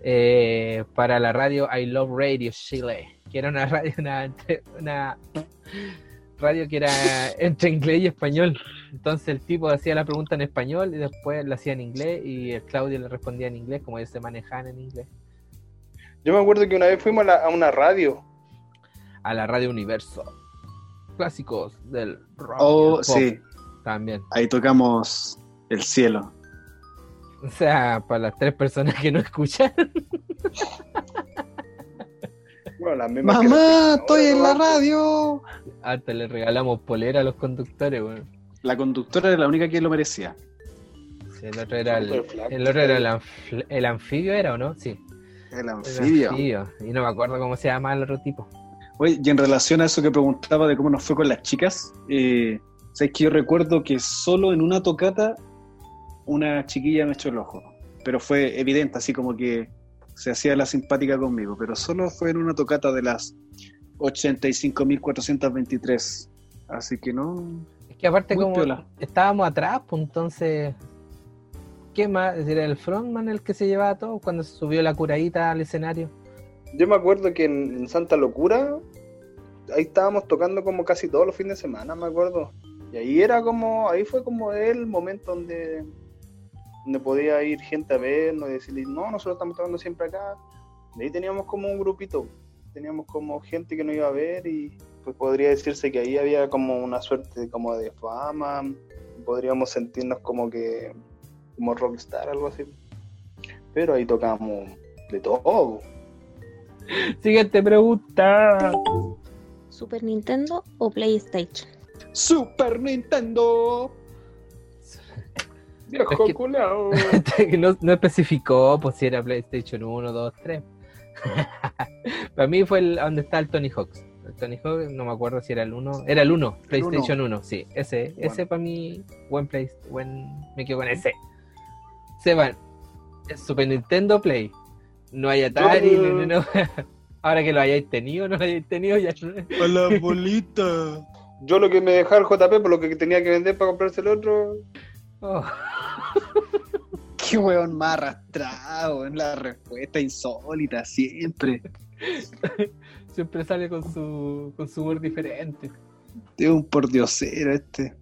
eh, para la radio I Love Radio Chile, que era una radio, una, entre- una radio que era entre inglés y español. Entonces el tipo hacía la pregunta en español y después la hacía en inglés y el Claudio le respondía en inglés, como ellos se manejaban en inglés. Yo me acuerdo que una vez fuimos a, la- a una radio. A la radio Universo. Clásicos del rock. Oh, sí. También. Ahí tocamos el cielo. O sea, para las tres personas que no escuchan. Bueno, las mismas que ¡Mamá, las- estoy en la radio! Hasta le regalamos polera a los conductores, weón. La conductora era la única que lo merecía. Sí, el otro era el, el otro era el, anf- el anfibio, ¿era o no? Sí. El el anfibio. anfibio. Y no me acuerdo cómo se llama el otro tipo. Oye, y en relación a eso que preguntaba de cómo nos fue con las chicas, eh, sabes que yo recuerdo que solo en una tocata una chiquilla me echó el ojo, pero fue evidente, así como que se hacía la simpática conmigo, pero solo fue en una tocata de las 85.423, así que no... Es que aparte Muy como piola. estábamos atrás, pues entonces... ¿Qué más? Era el frontman el que se llevaba todo cuando se subió la curadita al escenario. Yo me acuerdo que en, en Santa Locura, ahí estábamos tocando como casi todos los fines de semana, me acuerdo. Y ahí era como, ahí fue como el momento donde, donde podía ir gente a vernos y decirle, no, nosotros estamos tocando siempre acá. De ahí teníamos como un grupito, teníamos como gente que nos iba a ver y pues podría decirse que ahí había como una suerte como de fama, podríamos sentirnos como que, como rockstar, algo así. Pero ahí tocamos de todo. Siguiente pregunta. ¿Super Nintendo o PlayStation? Super Nintendo. Viejo Es que- no, no especificó pues si era PlayStation 1, 2, 3. Para mí fue el, donde está el Tony Hawks. El Tony Hawk, no me acuerdo si era el 1. Era el 1, PlayStation 1, sí. Ese, ese para mí, buen Play, buen, me quedo con ese. Seban, Super Nintendo Play. No hay Atari, no, no. Ahora que lo hayáis tenido, no lo hayáis tenido, ya A la bolita. Yo lo que me dejaba el JP por lo que tenía que vender para comprarse el otro. Oh. Qué weón más arrastrado en la respuesta insólita, siempre. Siempre sale con su, con su humor diferente. Es un pordiosero este.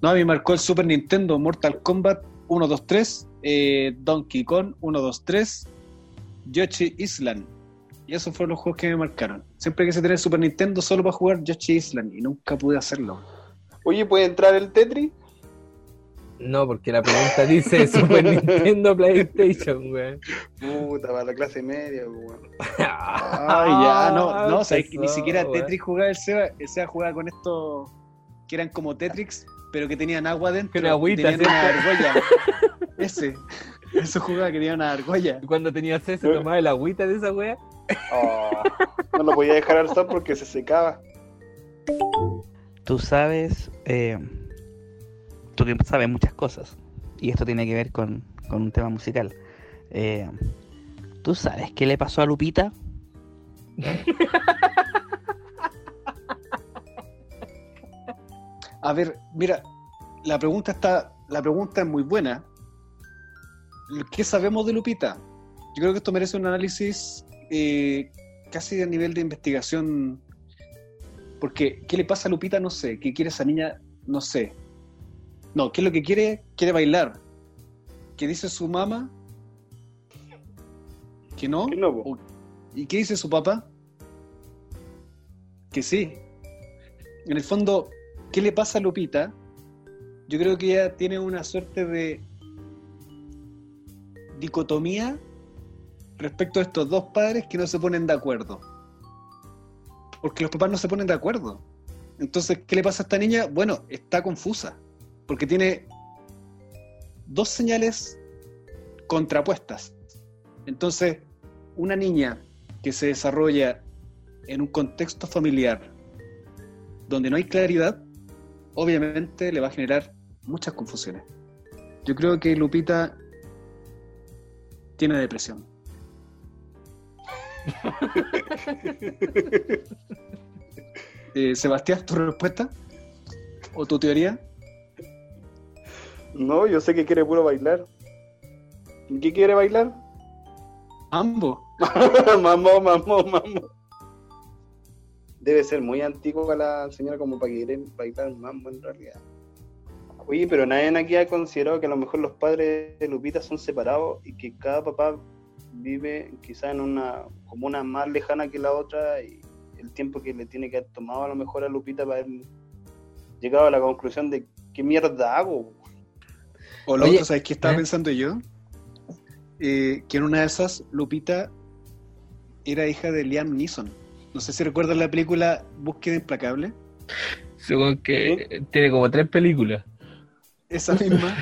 No, a mí marcó el Super Nintendo Mortal Kombat 1, 2, 3, eh, Donkey Kong 1, 2, 3, Yoshi Island. Y esos fueron los juegos que me marcaron. Siempre quise tener Super Nintendo solo para jugar Yoshi Island y nunca pude hacerlo. Oye, ¿puede entrar el Tetris? No, porque la pregunta dice Super Nintendo PlayStation, güey. Puta, para la clase media, weón. Ay, ya, no, no, o sea, ni siquiera güey. Tetris jugaba el Seba, el Seba jugaba con estos que eran como Tetris, pero que tenían agua dentro. Con agüita, y tenían una argolla. Ese, eso jugaba que tenía una argolla. Y Cuando tenía sed, se tomaba el agüita de esa wea. Oh, no lo podía dejar al sol porque se secaba. Tú sabes, eh, tú que sabes muchas cosas, y esto tiene que ver con, con un tema musical. Eh, ¿Tú sabes qué le pasó a Lupita? A ver, mira, la pregunta está, la pregunta es muy buena. ¿Qué sabemos de Lupita? Yo creo que esto merece un análisis eh, casi a nivel de investigación. Porque, ¿qué le pasa a Lupita? No sé. ¿Qué quiere esa niña? No sé. No, ¿qué es lo que quiere? Quiere bailar. ¿Qué dice su mamá? ¿Que no? O- ¿Y qué dice su papá? Que sí. En el fondo, ¿qué le pasa a Lupita? Yo creo que ella tiene una suerte de dicotomía respecto a estos dos padres que no se ponen de acuerdo. Porque los papás no se ponen de acuerdo. Entonces, ¿qué le pasa a esta niña? Bueno, está confusa. Porque tiene dos señales contrapuestas. Entonces, una niña que se desarrolla en un contexto familiar donde no hay claridad, obviamente le va a generar muchas confusiones. Yo creo que Lupita tiene depresión. Eh, Sebastián, ¿tu respuesta? ¿O tu teoría? No, yo sé que quiere puro bailar. ¿Y qué quiere bailar? Ambos. mamó, mamó, mamó. Debe ser muy antigua la señora como para querer bailar mambo en realidad. Oye, pero nadie aquí ha considerado que a lo mejor los padres de Lupita son separados y que cada papá vive quizá en una comuna más lejana que la otra y el tiempo que le tiene que haber tomado a lo mejor a Lupita para haber llegado a la conclusión de qué mierda hago. O lo Oye, otro, ¿sabes qué estaba ¿eh? pensando yo? Eh, que en una de esas, Lupita era hija de Liam Neeson. No sé si recuerdan la película Búsqueda Implacable. Según que tiene como tres películas. Esa misma,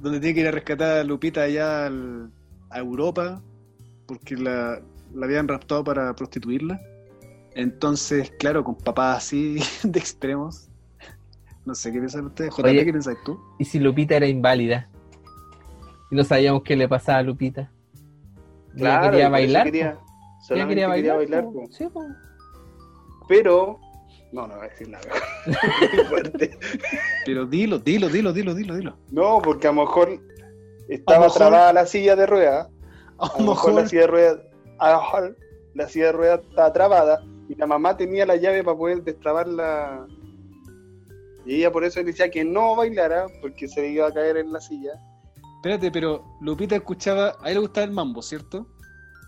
donde tiene que ir a rescatar a Lupita allá al- a Europa, porque la, la habían raptado para prostituirla. Entonces, claro, con papás así de extremos. No sé qué piensan ustedes. JP, Oye. ¿qué pensáis tú? ¿Y si Lupita era inválida? Y no sabíamos qué le pasaba a Lupita. Ella Claro, quería bailar. quería- solamente quería bailar. bailar, po. po. Sí, po. Pero. No, no voy a decir nada. Muy fuerte. Pero dilo, dilo, dilo, dilo, dilo, dilo. No, porque a lo mejor estaba trabada la silla de ruedas. A lo mejor la silla de ruedas. A lo mejor la silla de ruedas estaba trabada y la mamá tenía la llave para poder destrabar la. Y ella por eso decía que no bailara porque se iba a caer en la silla. Espérate, pero Lupita escuchaba, a él le gustaba el mambo, ¿cierto?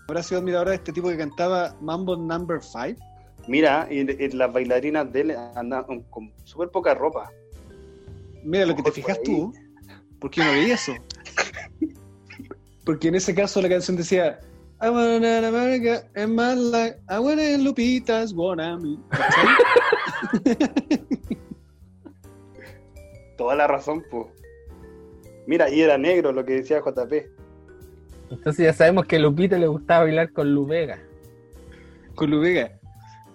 Ahora ha sido admiradora de este tipo que cantaba Mambo Number 5. Mira, y, y las bailarinas de él andan con súper poca ropa. Mira, lo que te fijas tú, ¿por qué no veía eso? Porque en ese caso la canción decía I wanna America in my life, I wanna Lupita's wanna me. Toda la razón, pues. Mira, y era negro lo que decía JP. Entonces ya sabemos que a Lupita le gustaba bailar con Lu Vega. Con Lu Vega.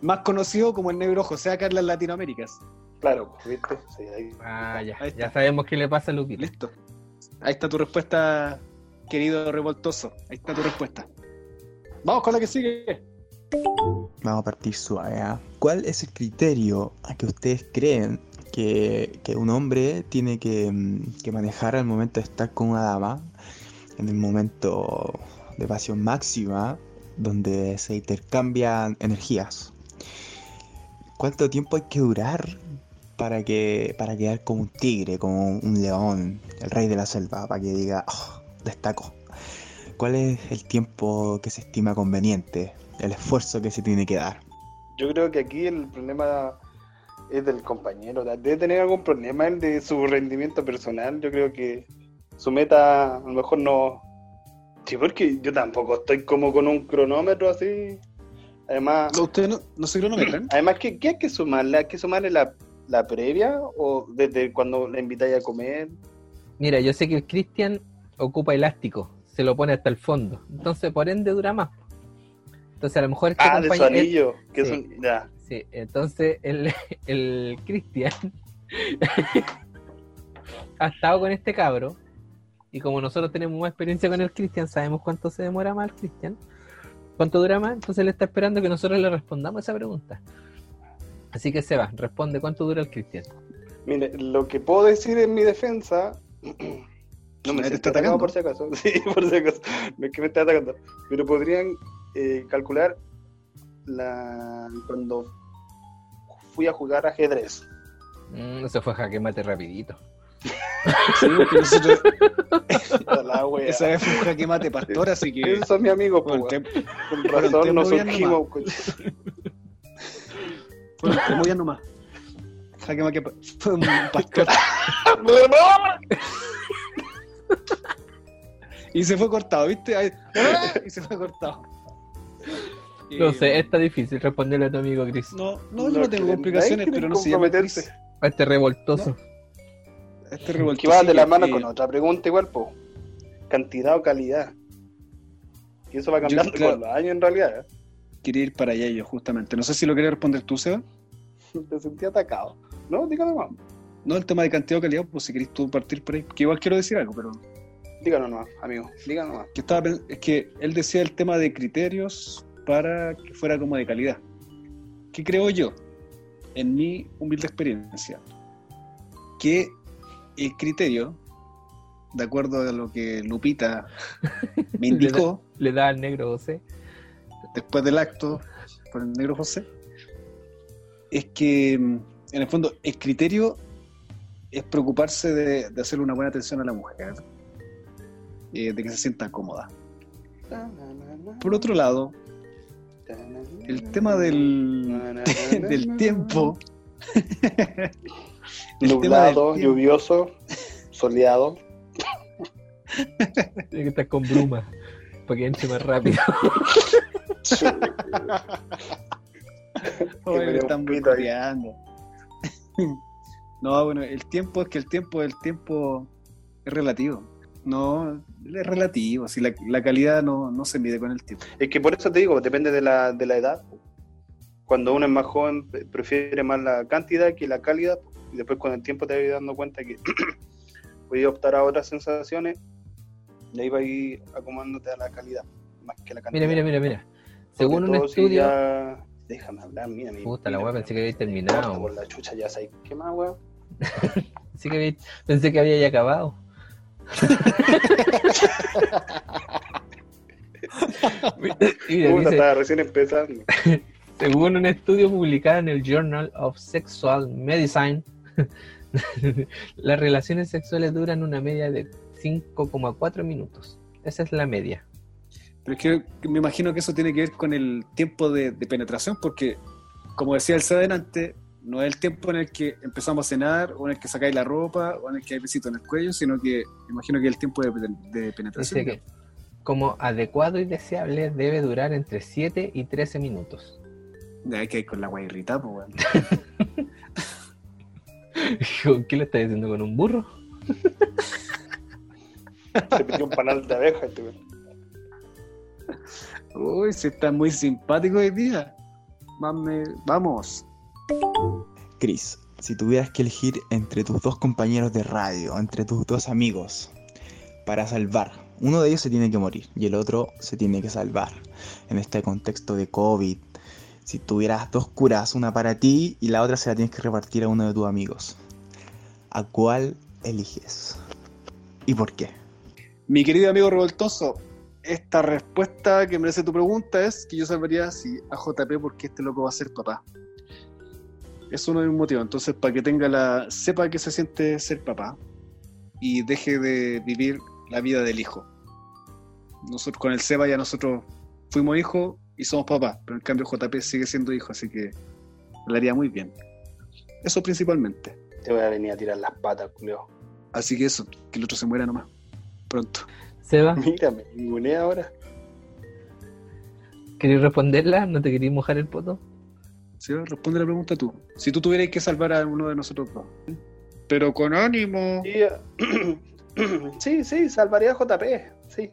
Más conocido como el negro José acá en las Latinoaméricas. Claro, ¿viste? Sí, ahí. Ah, ya, Ahí ya sabemos qué le pasa a Lupita. Listo. Ahí está tu respuesta, querido revoltoso. Ahí está tu respuesta. Vamos con la que sigue. Vamos a partir suave. ¿Cuál es el criterio a que ustedes creen que, que un hombre tiene que, mm, que manejar al momento de estar con una dama? En el momento de pasión máxima, donde se intercambian energías. ¿Cuánto tiempo hay que durar para que para quedar como un tigre, como un león, el rey de la selva, para que diga, "Oh, destaco? ¿Cuál es el tiempo que se estima conveniente? El esfuerzo que se tiene que dar. Yo creo que aquí el problema es del compañero. Debe tener algún problema el de su rendimiento personal. Yo creo que su meta a lo mejor no. Sí, porque yo tampoco estoy como con un cronómetro así. Además, No, ¿Ustedes no, no se cronometran? además ¿qué, qué hay que sumarle? ¿Hay que sumarle la, la previa o desde cuando la invitáis a comer? Mira, yo sé que el Cristian ocupa elástico, se lo pone hasta el fondo. Entonces, por ende, dura más. Entonces, a lo mejor este Ah, de su anillo. Que sí. es un- ya. Sí, entonces el, el Cristian ha estado con este cabro y como nosotros tenemos más experiencia con el Cristian, sabemos cuánto se demora más el Cristian, cuánto dura más, entonces él está esperando que nosotros le respondamos esa pregunta. Así que Seba, responde cuánto dura el Cristian. Mire, lo que puedo decir en mi defensa. No me siento atacado atacando. por si acaso. Sí, por si acaso. No es que me esté atacando. Pero podrían eh, calcular la cuando fui a jugar ajedrez. Mm, eso fue jaque mate rapidito. Sí, nosotros, La esa vez fue un jaque mate pastor, así que. Esos son mis amigos, tres, Con razón no surgimos. fueron movidas nomás. Jaque mate fue un pastor. Y se fue cortado, ¿viste? Ahí- Y se fue cortado. No Eh, sé, está difícil responderle a tu amigo Chris. No, no, yo no tengo complicaciones, pero no se llama Chris. A este revoltoso. Este revoltoso. Que va de la mano eh, con otra pregunta igual, po. Cantidad o calidad. Y eso va cambiando claro. con los años en realidad. ¿eh? Quería ir para allá yo, justamente. No sé si lo quería responder tú, Seba. Te sentí atacado. No, dígame más. No, el tema de cantidad o calidad, pues si querés tú partir por ahí. Que igual quiero decir algo, pero. Díganos nomás, amigo. Díganos nomás. que estaba es que él decía el tema de criterios para que fuera como de calidad. ¿Qué creo yo? En mi humilde experiencia, que el criterio, de acuerdo a lo que Lupita me indicó Le da al negro José. después del acto por el negro José, es que en el fondo el criterio es preocuparse de, de hacerle una buena atención a la mujer, eh, de que se sienta cómoda. Por otro lado, el tema del, del tiempo. el Nublado, del tiempo, lluvioso, soleado. Tiene que estar con bruma. Para que entre más rápido. Oye, me están. No, bueno, el tiempo es que el tiempo, el tiempo es relativo. No, es relativo. Si la, la calidad no, no se mide con el tiempo. Es que por eso te digo, depende de la, de la edad. Cuando uno es más joven, pre- prefiere más la cantidad que la calidad. Y después con el tiempo te vas dando cuenta que puedes optar a otras sensaciones. Y ahí vas a ir acomodándote a la calidad, más que la cantidad. Mira, mira, mira, mira. Según un todo si estudio. ya- Déjame hablar, mira. mi- Puta, la weá, pensé que había terminado. Por la chucha ya sabes. ¿Qué más, weón? Pensé que había, pensé que había ya acabado. Mira, Puta, dice, estaba recién empezando. según un estudio publicado en el Journal of Sexual Medicine, las relaciones sexuales duran una media de 5,4 minutos. Esa es la media. Pero es que me imagino que eso tiene que ver con el tiempo de, de penetración, porque, como decía el adelante, no es el tiempo en el que empezamos a cenar, o en el que sacáis la ropa, o en el que hay besito en el cuello, sino que imagino que es el tiempo de, de- de penetración. Dice que como adecuado y deseable debe durar entre 7 y 13 minutos. Ya hay que ir con la guay irritada, pues, weón. ¿Con ¿Qué le estás diciendo con un burro? Se pidió un panal de abeja este weón. Uy, se está muy simpático hoy día. Mame, vamos. Chris, si tuvieras que elegir entre tus dos compañeros de radio, entre tus dos amigos, para salvar, uno de ellos se tiene que morir y el otro se tiene que salvar. En este contexto de COVID, si tuvieras dos curas, una para ti y la otra se la tienes que repartir a uno de tus amigos, ¿a cuál eliges? ¿Y por qué? Mi querido amigo revoltoso, esta respuesta que merece tu pregunta es que yo salvaría sí, a JP porque este loco va a ser papá. Es uno de mis motivos. Entonces, para que tenga la. sepa que se siente ser papá y deje de vivir la vida del hijo. Nosotros con el Seba ya nosotros fuimos hijos y somos papás, pero en cambio JP sigue siendo hijo, así que le haría muy bien. Eso principalmente. Te voy a venir a tirar las patas, culio. Así que eso, que el otro se muera nomás. Pronto. Seba, Mírame, ningunea ahora. ¿querías responderla? ¿No te querías mojar el poto? Sí, responde la pregunta tú. Si tú tuvieras que salvar a uno de nosotros dos. Pero con ánimo. Sí, eh, sí, sí, salvaría a JP, sí.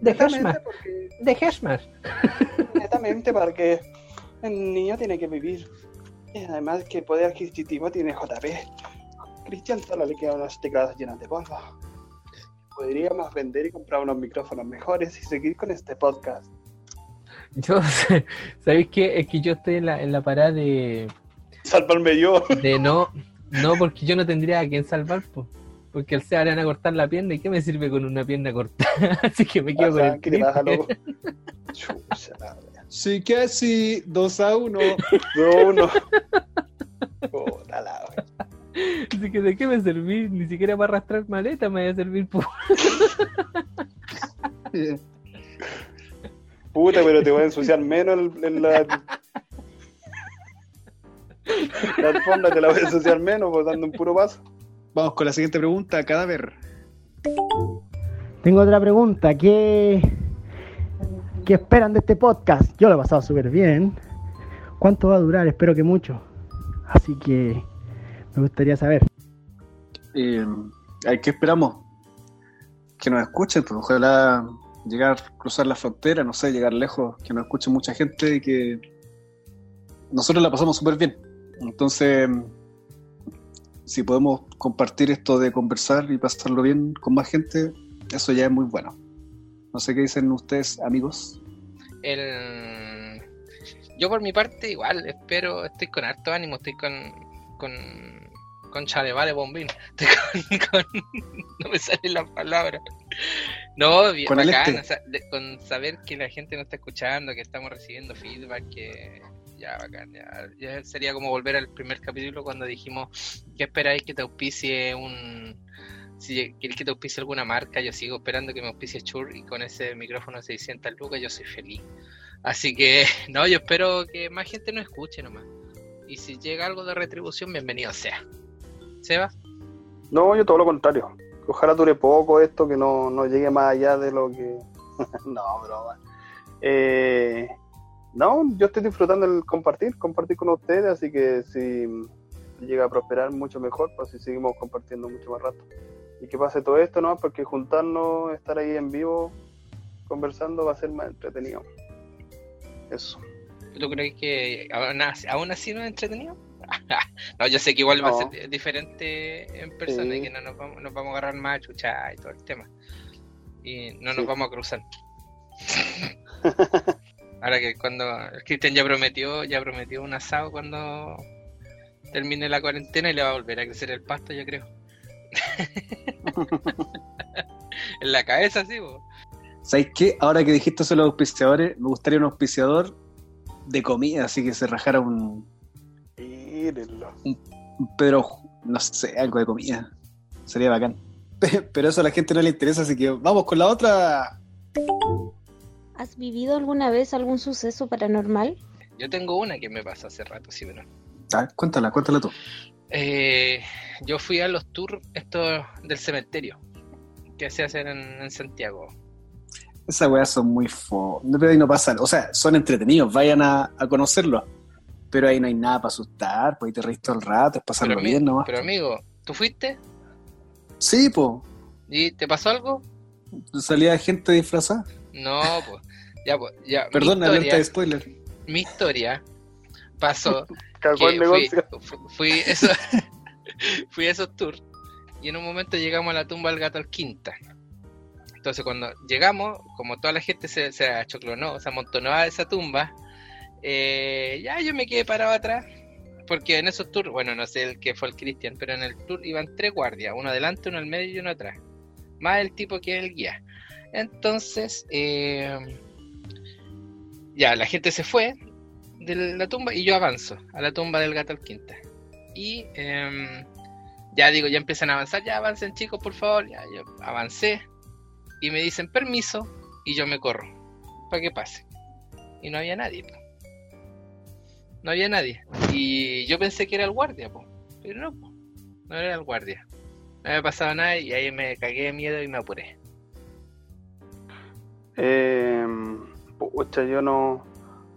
De Heshmar. porque, De Heshmar. netamente porque el niño tiene que vivir. Y además que poder adquisitivo tiene JP. Cristian solo le quedan unos teclados llenos de polvo. Podríamos vender y comprar unos micrófonos mejores y seguir con este podcast. Yo, ¿sabéis qué? Es que yo estoy en la, en la parada de, Salvarme yo. de no, no, porque yo no tendría a quién salvar, po. porque al Seba le van a cortar la pierna y ¿qué me sirve con una pierna cortada? Así que me quedo con Pasa, el wea. Sí que sí, 2 a 1. No, uno. Puta la wea. Así que ¿de qué me serví? Ni siquiera para arrastrar maleta me va a servir. Puta, pero te voy a ensuciar menos el- el- la... la alfombra te la voy a ensuciar menos, pues dando un puro paso. Vamos con la siguiente pregunta, cadáver. Tengo otra pregunta. ¿Qué, ¿Qué esperan de este podcast? Yo lo he pasado súper bien. ¿Cuánto va a durar? Espero que mucho. Así que me gustaría saber. Eh, ¿a ¿Qué esperamos? Que nos escuchen, pues ojalá llegar, cruzar la frontera, no sé, llegar lejos, que nos escuche mucha gente y que nosotros la pasamos súper bien. Entonces, si podemos compartir esto de conversar y pasarlo bien con más gente, eso ya es muy bueno. No sé qué dicen ustedes, amigos. El... Yo por mi parte igual, espero, estoy con harto ánimo, estoy con... con... con chale, vale, bombín. Con, con- No me salen las palabras. No, bien, Con bacán, este. o sea, de- con saber que la gente nos está escuchando, que estamos recibiendo feedback, que ya bacán, ya, ya sería como volver al primer capítulo cuando dijimos que esperáis que te auspicie un si queréis que te auspicie alguna marca, yo sigo esperando que me auspicie Chur y con ese micrófono de 600 lucas yo soy feliz. Así que, no, yo espero que más gente nos escuche nomás. Y si llega algo de retribución, bienvenido sea. Seba, No, yo todo lo contrario. Ojalá dure poco esto, que no, no llegue más allá de lo que. no, broma. Eh, no, yo estoy disfrutando el compartir, compartir con ustedes, así que si llega a prosperar mucho mejor, pues si seguimos compartiendo mucho más rato. Y que pase todo esto, ¿no? Porque juntarnos, estar ahí en vivo, conversando, va a ser más entretenido. Eso. ¿tú crees que aún así, aún así no es entretenido? no, yo sé que igual va a ser diferente en persona y que no nos vamos, nos vamos a agarrar más a chucha y todo el tema. Y no Sí. nos vamos a cruzar. Ahora que cuando el Cristian ya prometió, ya prometió un asado cuando termine la cuarentena y le va a volver a crecer el pasto, yo creo. en la cabeza, sí, po. ¿Sabes qué? Ahora que dijiste eso de los auspiciadores, me gustaría un auspiciador de comida, así que se rajara un, Un Pedro, no sé, algo de comida. Sería bacán. Pero eso a la gente no le interesa, así que vamos con la otra. ¿Has vivido alguna vez algún suceso paranormal? Yo tengo una que me pasó hace rato, sí, pero. Ah, cuéntala, cuéntala tú. Eh, yo fui a los tours estos del cementerio que se hacen en, en Santiago. Esas weas son muy fo. No, pero ahí no pasan. O sea, son entretenidos, vayan a, a conocerlos. Pero ahí no hay nada para asustar, pues ahí te reís todo el rato, es pasarlo Pero, bien nomás. pero amigo, ¿tú fuiste? Sí, pues. ¿Y te pasó algo? Salía gente disfrazada. No, pues. Ya, pues. Ya. Perdón, alerta historia- de spoiler. mi historia pasó que fui, negocio. fu- fui, eso, fui a esos tours y en un momento llegamos a la tumba del gato al quinta. Entonces cuando llegamos, como toda la gente se, se achoclonó, se amontonó a esa tumba, eh, ya yo me quedé parado atrás, porque en esos tours, bueno, no sé el que fue el Cristian, pero en el tour iban tres guardias, uno adelante, uno al medio y uno atrás, más el tipo que es el guía. Entonces, eh, ya, la gente se fue, de la tumba y yo avanzo a la tumba del gato al quinta. Y em, ya digo, ya empiezan a avanzar, ya avancen chicos, por favor. Ya, yo avancé y me dicen permiso y yo me corro para que pase. Y no había nadie. No había nadie. Y yo pensé que era el guardia, po, pero no, po, no era el guardia. No había pasado nada y ahí me cagué de miedo y me apuré. Eh, pucha, yo no,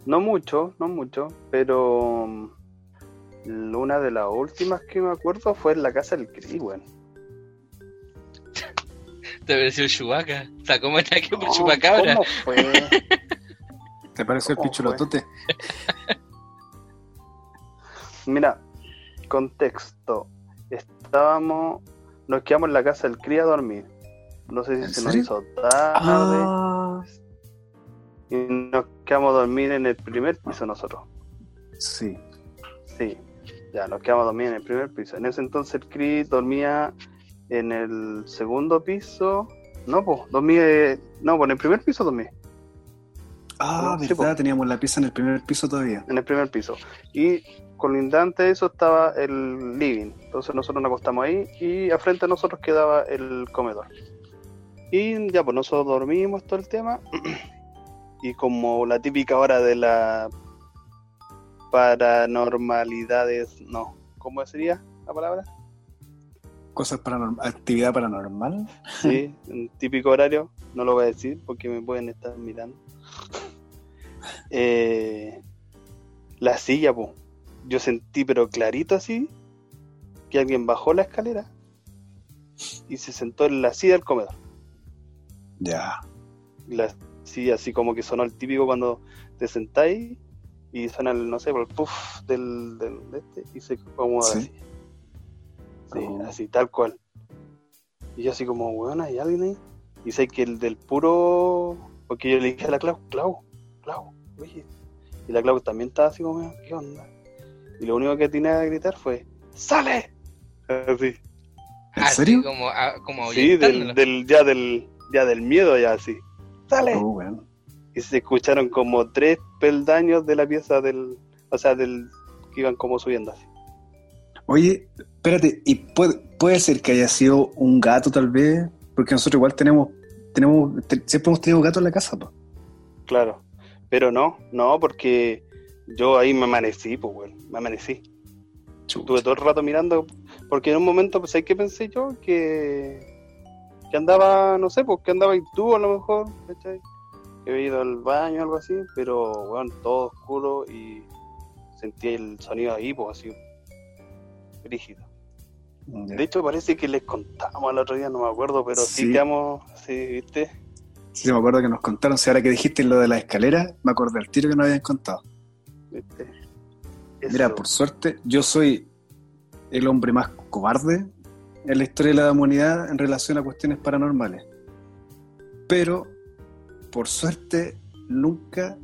no mucho, no mucho, pero mm, una de las últimas que me acuerdo fue en la casa del Cris, weón. Te pareció el Chewbacca. Sacó más que por No, Chupacabra. ¿Cómo fue? ¿Te pareció el ¿Cómo pichulotote? Mira, contexto. Estábamos, nos quedamos en la casa del Cris a dormir. No sé si ¿En se nos hizo tarde. Ah, Y nos quedamos a dormir en el primer piso nosotros. sí. Sí, ya nos quedamos a dormir en el primer piso. En ese entonces el Chris dormía en el segundo piso. No, pues, dormía. No, pues en el primer piso dormí. Ah, Sí, verdad, po. teníamos la pieza en el primer piso todavía. En el primer piso. Y colindante a eso estaba el living. Entonces nosotros nos acostamos ahí y a frente a nosotros quedaba el comedor. Y ya, pues nosotros dormimos todo el tema. y como la típica hora de la paranormalidades, no, ¿cómo sería la palabra? Cosas paranormal, actividad paranormal. Sí, un típico horario, no lo voy a decir porque me pueden estar mirando. Eh, la silla, po. Yo sentí pero clarito así que alguien bajó la escalera y se sentó en la silla del comedor. Ya. La silla así como que sonó el típico cuando te sentáis y suena el, no sé, el puff del, del de este y se acomoda Sí. así. Sí, Oh. así, tal cual. Y yo así como, weón, ¿hay alguien ahí? Y sé que el del puro... Porque yo le dije a la Clau, Clau, Clau, oye. Y la Clau también estaba así como, ¿qué onda? Y lo único que tenía que gritar fue, ¡sale! Así. ¿En Así serio? como, ah, como Sí, del, del, ya del, ya del miedo ya así. ¡Sale! Oh, y se escucharon como tres peldaños de la pieza del, o sea, del que iban como subiendo así. Oye, espérate, ¿y puede, puede ser que haya sido un gato tal vez? Porque nosotros igual tenemos, tenemos, te- siempre hemos tenido gatos en la casa, po. Claro, pero no, no, porque yo ahí me amanecí, pues, weón, me amanecí. Estuve todo el rato mirando, porque en un momento, pues, ¿sabes qué pensé yo? Que, que andaba, no sé, pues, que andaba y tú a lo mejor, ¿cachai? Que había ido al baño o algo así, pero, weón, todo oscuro y sentí el sonido ahí, pues, así, rígido. De hecho, parece que les contamos el otro día, no me acuerdo, pero sí, Sí. quedamos, sí, ¿viste? Sí, me acuerdo que nos contaron, si ahora que dijiste lo de la escalera, me acordé al tiro que nos habían contado. ¿Viste? Mira, por suerte, yo soy el hombre más cobarde en la historia de la humanidad en relación a cuestiones paranormales. Pero, por suerte, nunca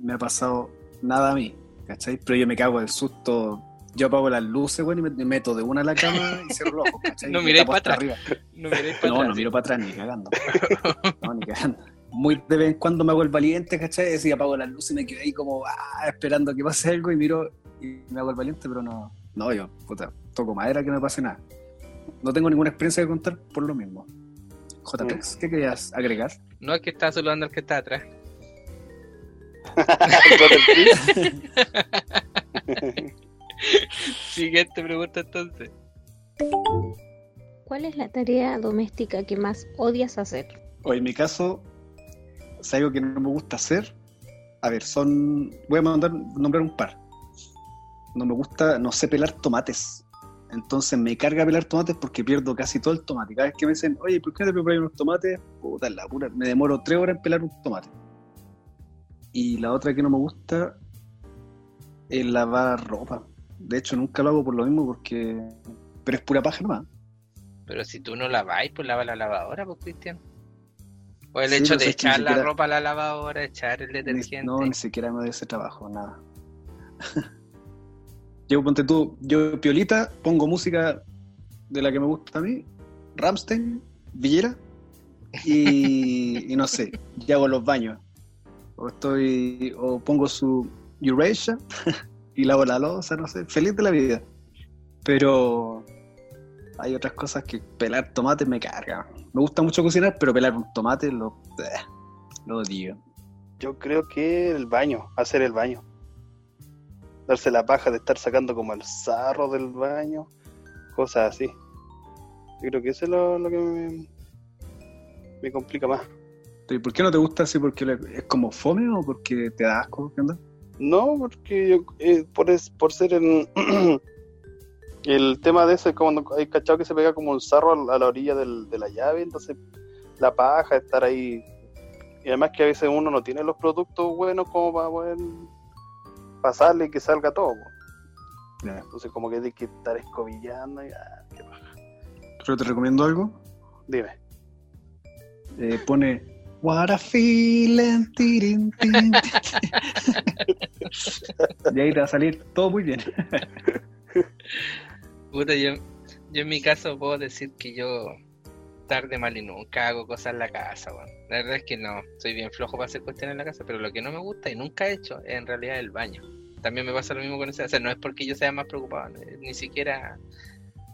me ha pasado nada a mí, ¿cachai? Pero yo me cago del susto. Yo apago las luces, güey, y me me meto de una a la cama y cierro los ojos, ¿cachai? No miréis para atrás. arriba. No miréis para No, atrás, no sí. miro para atrás ni cagando. No, ni cagando. Muy de vez en cuando me hago el valiente, ¿cachai? Y apago las luces y me quedo ahí como ah, esperando que pase algo y miro y me hago el valiente, pero no, no, yo, puta, toco madera que no me pase nada. No tengo ninguna experiencia que contar por lo mismo. JPEX, ¿qué querías agregar? No es que está saludando al que está atrás. Siguiente pregunta entonces. ¿Cuál es la tarea doméstica que más odias hacer? O en mi caso, es algo que no me gusta hacer. A ver, son. Voy a mandar, nombrar un par. No me gusta, no sé pelar tomates. Entonces me carga pelar tomates porque pierdo casi todo el tomate. Cada vez que me dicen, oye, ¿por qué te preparas unos tomates? Puta, la pura. Me demoro tres horas en pelar un tomate. Y la otra que no me gusta es lavar ropa. De hecho, nunca lo hago por lo mismo porque. Pero es pura paja nomás. Pero si tú no laváis, pues lava la lavadora, pues Cristian. O el Sí, hecho de echar la siquiera- ropa a la lavadora, echar el detergente. no, ni siquiera me doy ese trabajo, nada. yo, ponte tú, yo piolita, pongo música de la que me gusta a mí, Ramstein, Villera, y, y no sé, y hago los baños. O estoy, o pongo su Eurasia y lavo la loza, no sé, feliz de la vida. Pero hay otras cosas que pelar tomates me carga. Me gusta mucho cocinar, pero pelar un tomate lo, eh, lo odio. Yo creo que el baño, hacer el baño. Darse la paja de estar sacando como el sarro del baño, cosas así. Yo creo que eso es lo, lo que me, me complica más. ¿Y por qué no te gusta así? ¿Porque es como fome o porque te da asco? ¿Qué onda? No, porque yo, eh, por, es, por ser el, el tema de eso es como cuando hay cachado que se pega como un sarro a la- orilla del- de la llave, entonces la paja, estar ahí. Y además que a veces uno no tiene los productos buenos como para poder pasarle y que salga todo. Entonces como que hay que estar escobillando y ah, qué paja. Pero te recomiendo algo. Dime. Eh, pone What a feeling. tirin, tin, tin". y ahí te va a salir todo muy bien. Puta, yo, yo en mi caso puedo decir que yo tarde mal y nunca hago cosas en la casa, weón. La verdad es que no, soy bien flojo para hacer cuestiones en la casa, pero lo que no me gusta y nunca he hecho es en realidad el baño. También me pasa lo mismo con eso, o sea, no es porque yo sea más preocupado, no, ni siquiera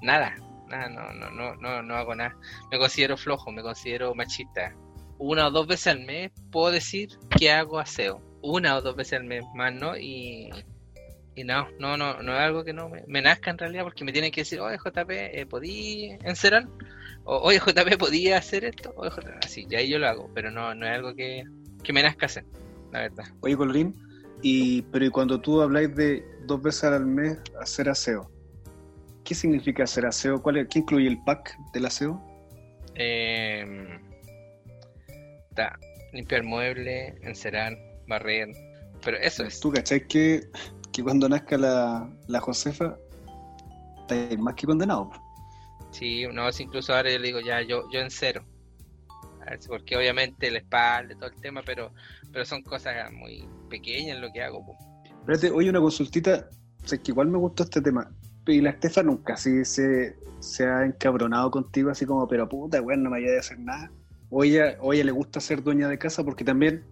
nada, nada, no, no, no, no, no hago nada. Me considero flojo, me considero machista. Una o dos veces al mes puedo decir que hago aseo. Una o dos veces al mes, más no, y, y no, no, no, no es algo que no me, me nazca en realidad porque me tienen que decir, oye JP, eh, ¿podí encerar? O, oye JP, ¿podía hacer esto? Oye JP, así, ya ahí yo lo hago, pero no, no es algo que, que me nazca hacer, la verdad. Oye, Colorín, y, pero y cuando tú habláis de dos veces al mes hacer aseo, ¿qué significa hacer aseo? ¿Cuál es, ¿Qué incluye el pack del aseo? Eh, ta, limpiar muebles, encerar, barrer, pero eso es. ¿Tú cachai que, que cuando nazca la, la Josefa, estáis más que condenado? Sí, no, si incluso ahora yo le digo, ya, yo, yo. A ver, si- porque obviamente la espalda, todo el tema, pero, pero son cosas muy pequeñas lo que hago. po. Espérate, oye, una consultita. O sea, que igual me gustó este tema. Y la Estefa nunca así se, se ha encabronado contigo, así como, pero puta, weón, no me vaya a hacer nada. O ella, o ella le gusta ser dueña de casa, porque también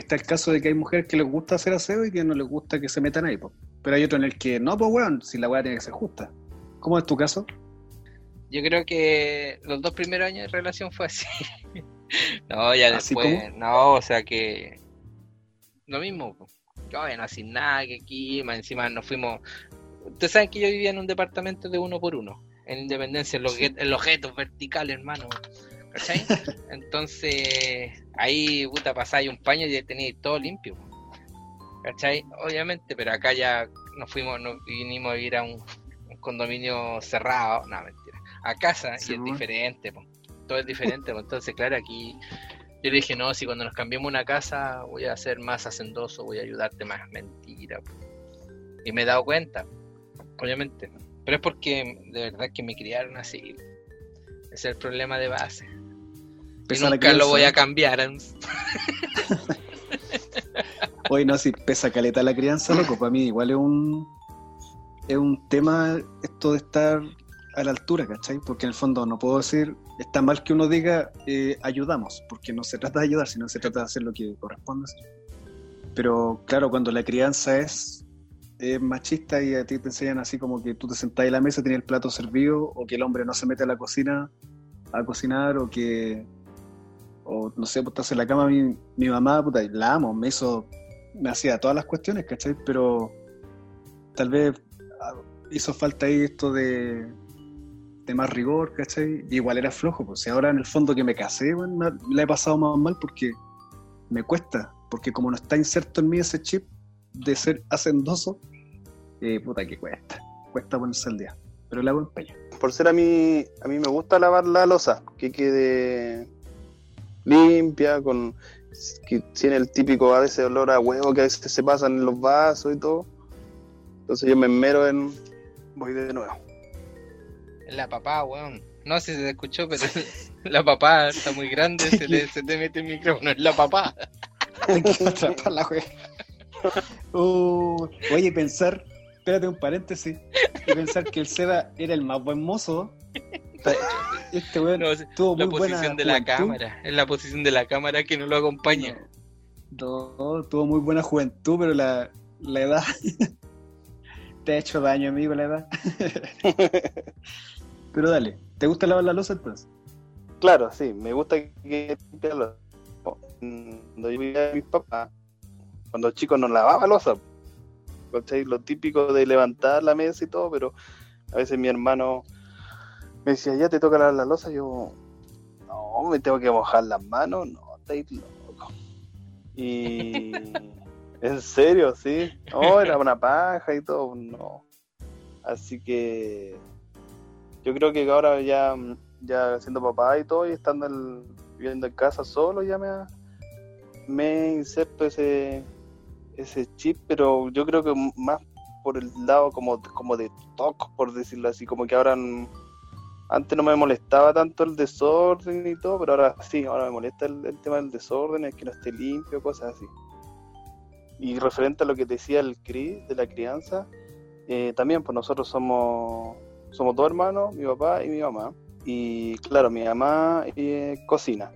está el caso de que hay mujeres que les gusta hacer aseo y que no les gusta que se metan ahí, po. Pero hay otro en el que, no, pues weón, si la weá tiene que ser justa. ¿Cómo es tu caso? Yo creo que los dos primeros años de relación fue así. no, ya ¿Así después, no, o sea que lo mismo. po. Yo no sin nada, que aquí, más encima nos fuimos. Ustedes saben que yo vivía en un departamento de uno por uno, en Independencia, en los, Sí. gue- en los objetos verticales, hermano. ¿Cachai? Entonces, ahí, puta, pasáis un paño y ya teníais todo limpio. ¿Cachai? Obviamente, pero acá ya nos fuimos, nos vinimos a vivir a un, un condominio cerrado, no, mentira, a casa Sí, y es diferente, po. todo es diferente, po. entonces claro, aquí yo le dije, no, si cuando nos cambiemos una casa voy a ser más hacendoso, voy a ayudarte más, mentira, po. y me he dado cuenta, obviamente, pero es porque de verdad que me criaron así, es el problema de base, y Pesa la nunca lo voy a cambiar, Oye, no, si pesa caleta la crianza, loco, para mí igual es un, es un tema esto de estar a la altura, ¿cachai? Porque en el fondo no puedo decir, está mal que uno diga eh, ayudamos, porque no se trata de ayudar, sino se trata de hacer lo que corresponde. Pero claro, cuando la crianza es, es machista y a ti te enseñan así como que tú te sentás en la mesa, tienes el plato servido, o que el hombre no se mete a la cocina a cocinar, o que, no sé, pues estás en la cama, mi, mi mamá, puta, la amo, me hizo, me hacía todas las cuestiones, ¿cachai? Pero tal vez ah, hizo falta ahí esto de, de más rigor, ¿cachai? Y igual era flojo, pues si ahora en el fondo que me casé, bueno, me- la he pasado más mal porque me cuesta, porque como no está inserto en mí ese chip de ser hacendoso, eh, puta que cuesta, cuesta ponerse al día, pero le hago empeño. Por ser a mí, a mí me gusta lavar la losa, que quede limpia, con que tiene el típico a veces olor a huevo que a veces se pasan en los vasos y todo. Entonces yo me enmero en voy de nuevo. La papá, weón. No sé si se escuchó, pero la papá está muy grande, se te, se te mete el micrófono. Es la papá. Atrapar la. Uh, oye, pensar, espérate un paréntesis, y pensar que el Seba era el más buen mozo. Este weón No, tuvo la muy buena posición de la juventud. cámara. Es la posición de la cámara que no lo acompaña. No, tuvo muy buena juventud, pero la, la edad te ha hecho daño, amigo, la edad. pero dale, ¿te gusta lavar la losa entonces? Claro, sí, me gusta que losa. Cuando yo vivía a mis papás, cuando chicos no lavaba losa. ¿cachai? Lo típico de levantar la mesa y todo, pero a veces mi hermano me decía, ya te toca lavar la losa, yo, no, me tengo que mojar las manos, no, estáis loco. Y en serio, sí, no, era una paja y todo, no. Así que yo creo que ahora ya, ya siendo papá y todo, y estando en- viviendo en casa solo, ya me, me inserto ese, ese chip, pero yo creo que más por el lado como, como de toque, por decirlo así, como que ahora antes no me molestaba tanto el desorden y todo, pero ahora sí, ahora me molesta el, tema del desorden, el que no esté limpio, cosas así. Y referente a lo que decía el Cris de la crianza, eh, también pues nosotros somos, somos dos hermanos, mi papá y mi mamá. Y claro, mi mamá eh, cocina.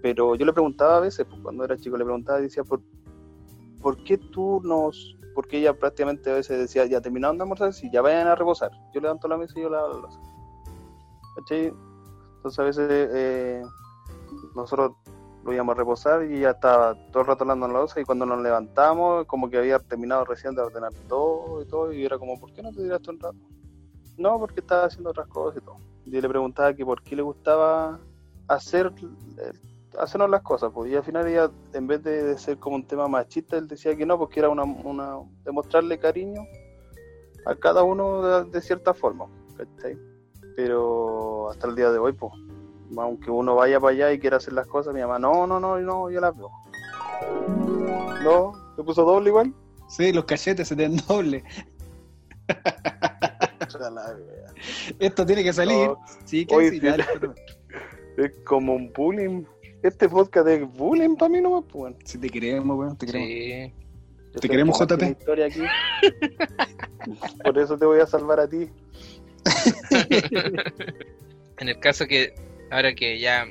Pero yo le preguntaba a veces, pues, cuando era chico, le preguntaba y decía, ¿por, ¿por qué tú nos...? Porque ella prácticamente a veces decía, ya terminaron de almorzar, si ya vayan a reposar. Yo levanto la mesa y yo lavo la losa. ¿Cachai? Entonces a veces eh, nosotros lo íbamos a reposar y ya estaba todo el rato hablando en la losa y cuando nos levantamos, como que había terminado recién de ordenar todo y todo, y era como, ¿por qué no te tiraste un rato? No, porque estaba haciendo otras cosas y todo. Y le preguntaba que por qué le gustaba hacer eh, hacernos las cosas, pues, y al final ella, en vez de, ser como un tema machista, él decía que no, porque era una, una demostrarle cariño a cada uno de, de cierta forma, ¿cachai? Pero hasta el día de hoy, pues, aunque uno vaya para allá y quiera hacer las cosas, mi mamá, no, no, no, no, yo las veo. No, ¿te puso doble igual? Sí, los cachetes se te den doble. Esto tiene que salir. No, Sí, que Oye, sí, dale, es como un bullying. Este podcast es bullying para mí pues, bueno. Si te queremos, weón, te queremos. Sí. Yo Te queremos, aquí. Por eso te voy a salvar a ti. En el caso que ahora que ya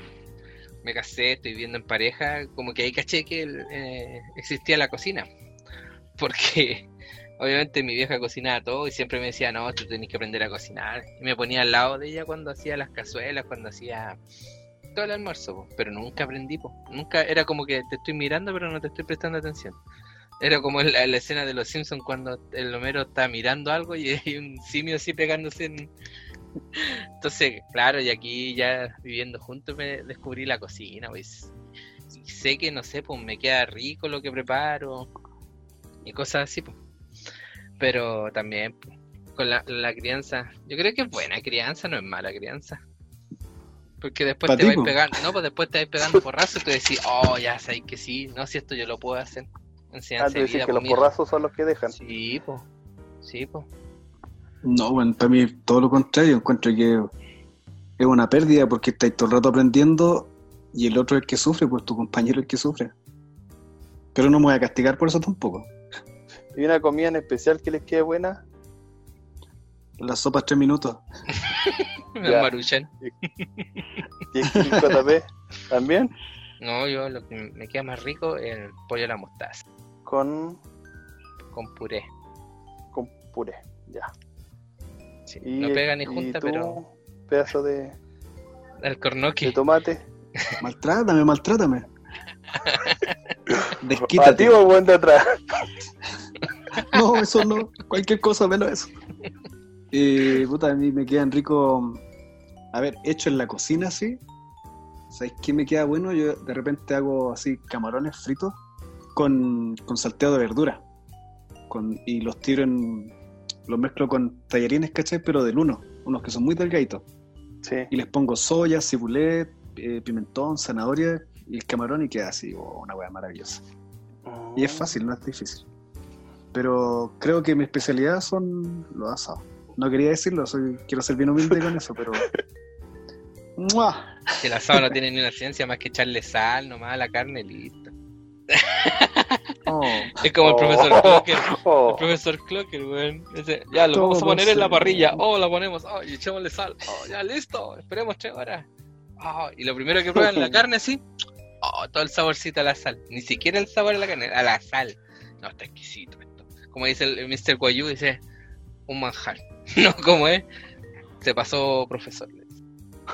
me casé, estoy viviendo en pareja, como que ahí caché que eh, existía la cocina. Porque obviamente mi vieja cocinaba todo y siempre me decía, no, tú tenés que aprender a cocinar. Y me ponía al lado de ella cuando hacía las cazuelas, cuando hacía todo el almuerzo, pero nunca aprendí. Nunca era como que te estoy mirando, pero no te estoy prestando atención. Era como la, la escena de los Simpsons cuando el Homero está mirando algo y hay un simio así pegándose en, entonces, claro, y aquí ya viviendo juntos me descubrí la cocina, pues. Y sé que, no sé, pues me queda rico lo que preparo y cosas así, pues. Pero también, pues, con la, la crianza, yo creo que es buena crianza, no es mala crianza. Porque después te vais pegando, no, pues después te vais pegando porrazos y tú decís, oh, ya sabes que sí, no, si esto yo lo puedo hacer. Ah, Enseñanza tú de decís vida, que los porrazos son los que dejan. Sí, pues. Sí, pues. No, bueno, para mí todo lo contrario. Encuentro que es una pérdida porque estáis todo el rato aprendiendo y el otro es el que sufre, pues tu compañero es el que sufre. Pero no me voy a castigar por eso tampoco. ¿Y una comida en especial que les quede buena? La sopa tres minutos. Maruchan. ¿Y el JP también? No, yo lo que me queda más rico es el pollo a la mostaza. Con, Con puré. con puré, ya. Sí, Y, no pega ni y junta, tú, pero pedazo de, el cornoque. de tomate. Maltrátame, maltrátame. Desquítate. ti o buen de atrás. No, eso no. Cualquier cosa menos eso. Eh, puta, a mí me quedan rico. A ver, hecho en la cocina así. ¿Sabéis qué me queda bueno? Yo de repente hago así camarones fritos con, con salteado de verdura. Con, y los tiro en. Los mezclo con tallarines, ¿cachai? Pero del uno. Unos que son muy delgaditos. Sí. Y les pongo soya, cibulet, eh, pimentón, zanahoria y el camarón y queda así, oh, una hueá maravillosa. Y es fácil, no es difícil. Pero creo que mi especialidad son los asados. No quería decirlo, soy, quiero ser bien humilde con eso, pero. ¡Mua! Que el asado no tiene ni una ciencia más que echarle sal nomás a la carne listo. Oh, Es como el Oh. profesor Clocker. Oh, El profesor Clocker, weón. Ya, lo Todo vamos a poner en la parrilla. Oh, la ponemos. Oh, y echémosle sal. Oh, ya, listo. Esperemos tres horas. Oh, y lo primero que prueban la carne así. Oh, todo el saborcito a la sal. Ni siquiera el sabor a la carne, a la sal. No, está exquisito esto. Como dice el, el Mr. Guayú, dice un manjar. No, como es. Se pasó, profesor.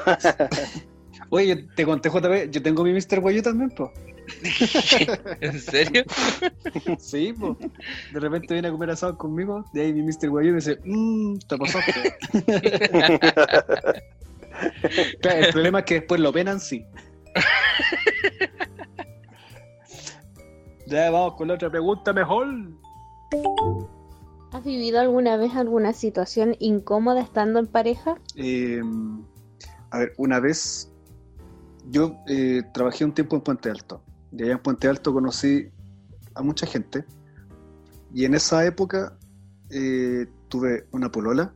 Oye, te conté, JP, yo tengo mi Mr. Guayo también, po. ¿En serio? Sí, po. De repente viene a comer asado conmigo, de ahí mi Mr. Guayo me dice, mmm, te pasaste. Claro, el problema es que después lo penan, sí. Ya vamos con la otra pregunta mejor. ¿Has vivido alguna vez alguna situación incómoda estando en pareja? Eh, a ver, una vez yo eh, trabajé un tiempo en Puente Alto. Y allá en Puente Alto conocí a mucha gente. Y en esa época eh, tuve una polola.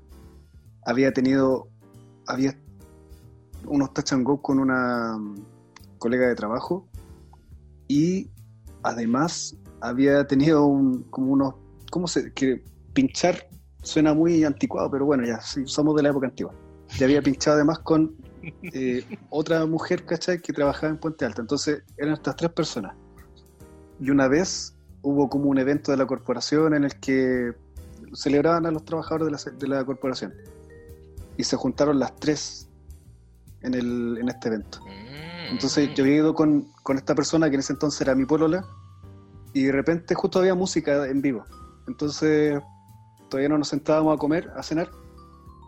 Había tenido, había unos touch and go con una mm, colega de trabajo. Y además había tenido un, como unos, ¿cómo se? Que pinchar suena muy anticuado, pero bueno, ya sí, somos de la época antigua. Y había pinchado además con eh, otra mujer, ¿cachai? Que trabajaba en Puente Alto. Entonces eran estas tres personas. Y una vez hubo como un evento de la corporación en el que celebraban a los trabajadores de la, de la corporación. Y se juntaron las tres en, el, en este evento. Mm. Entonces yo había ido con, con esta persona que en ese entonces era mi polola y de repente justo había música en vivo. Entonces todavía no nos sentábamos a comer, a cenar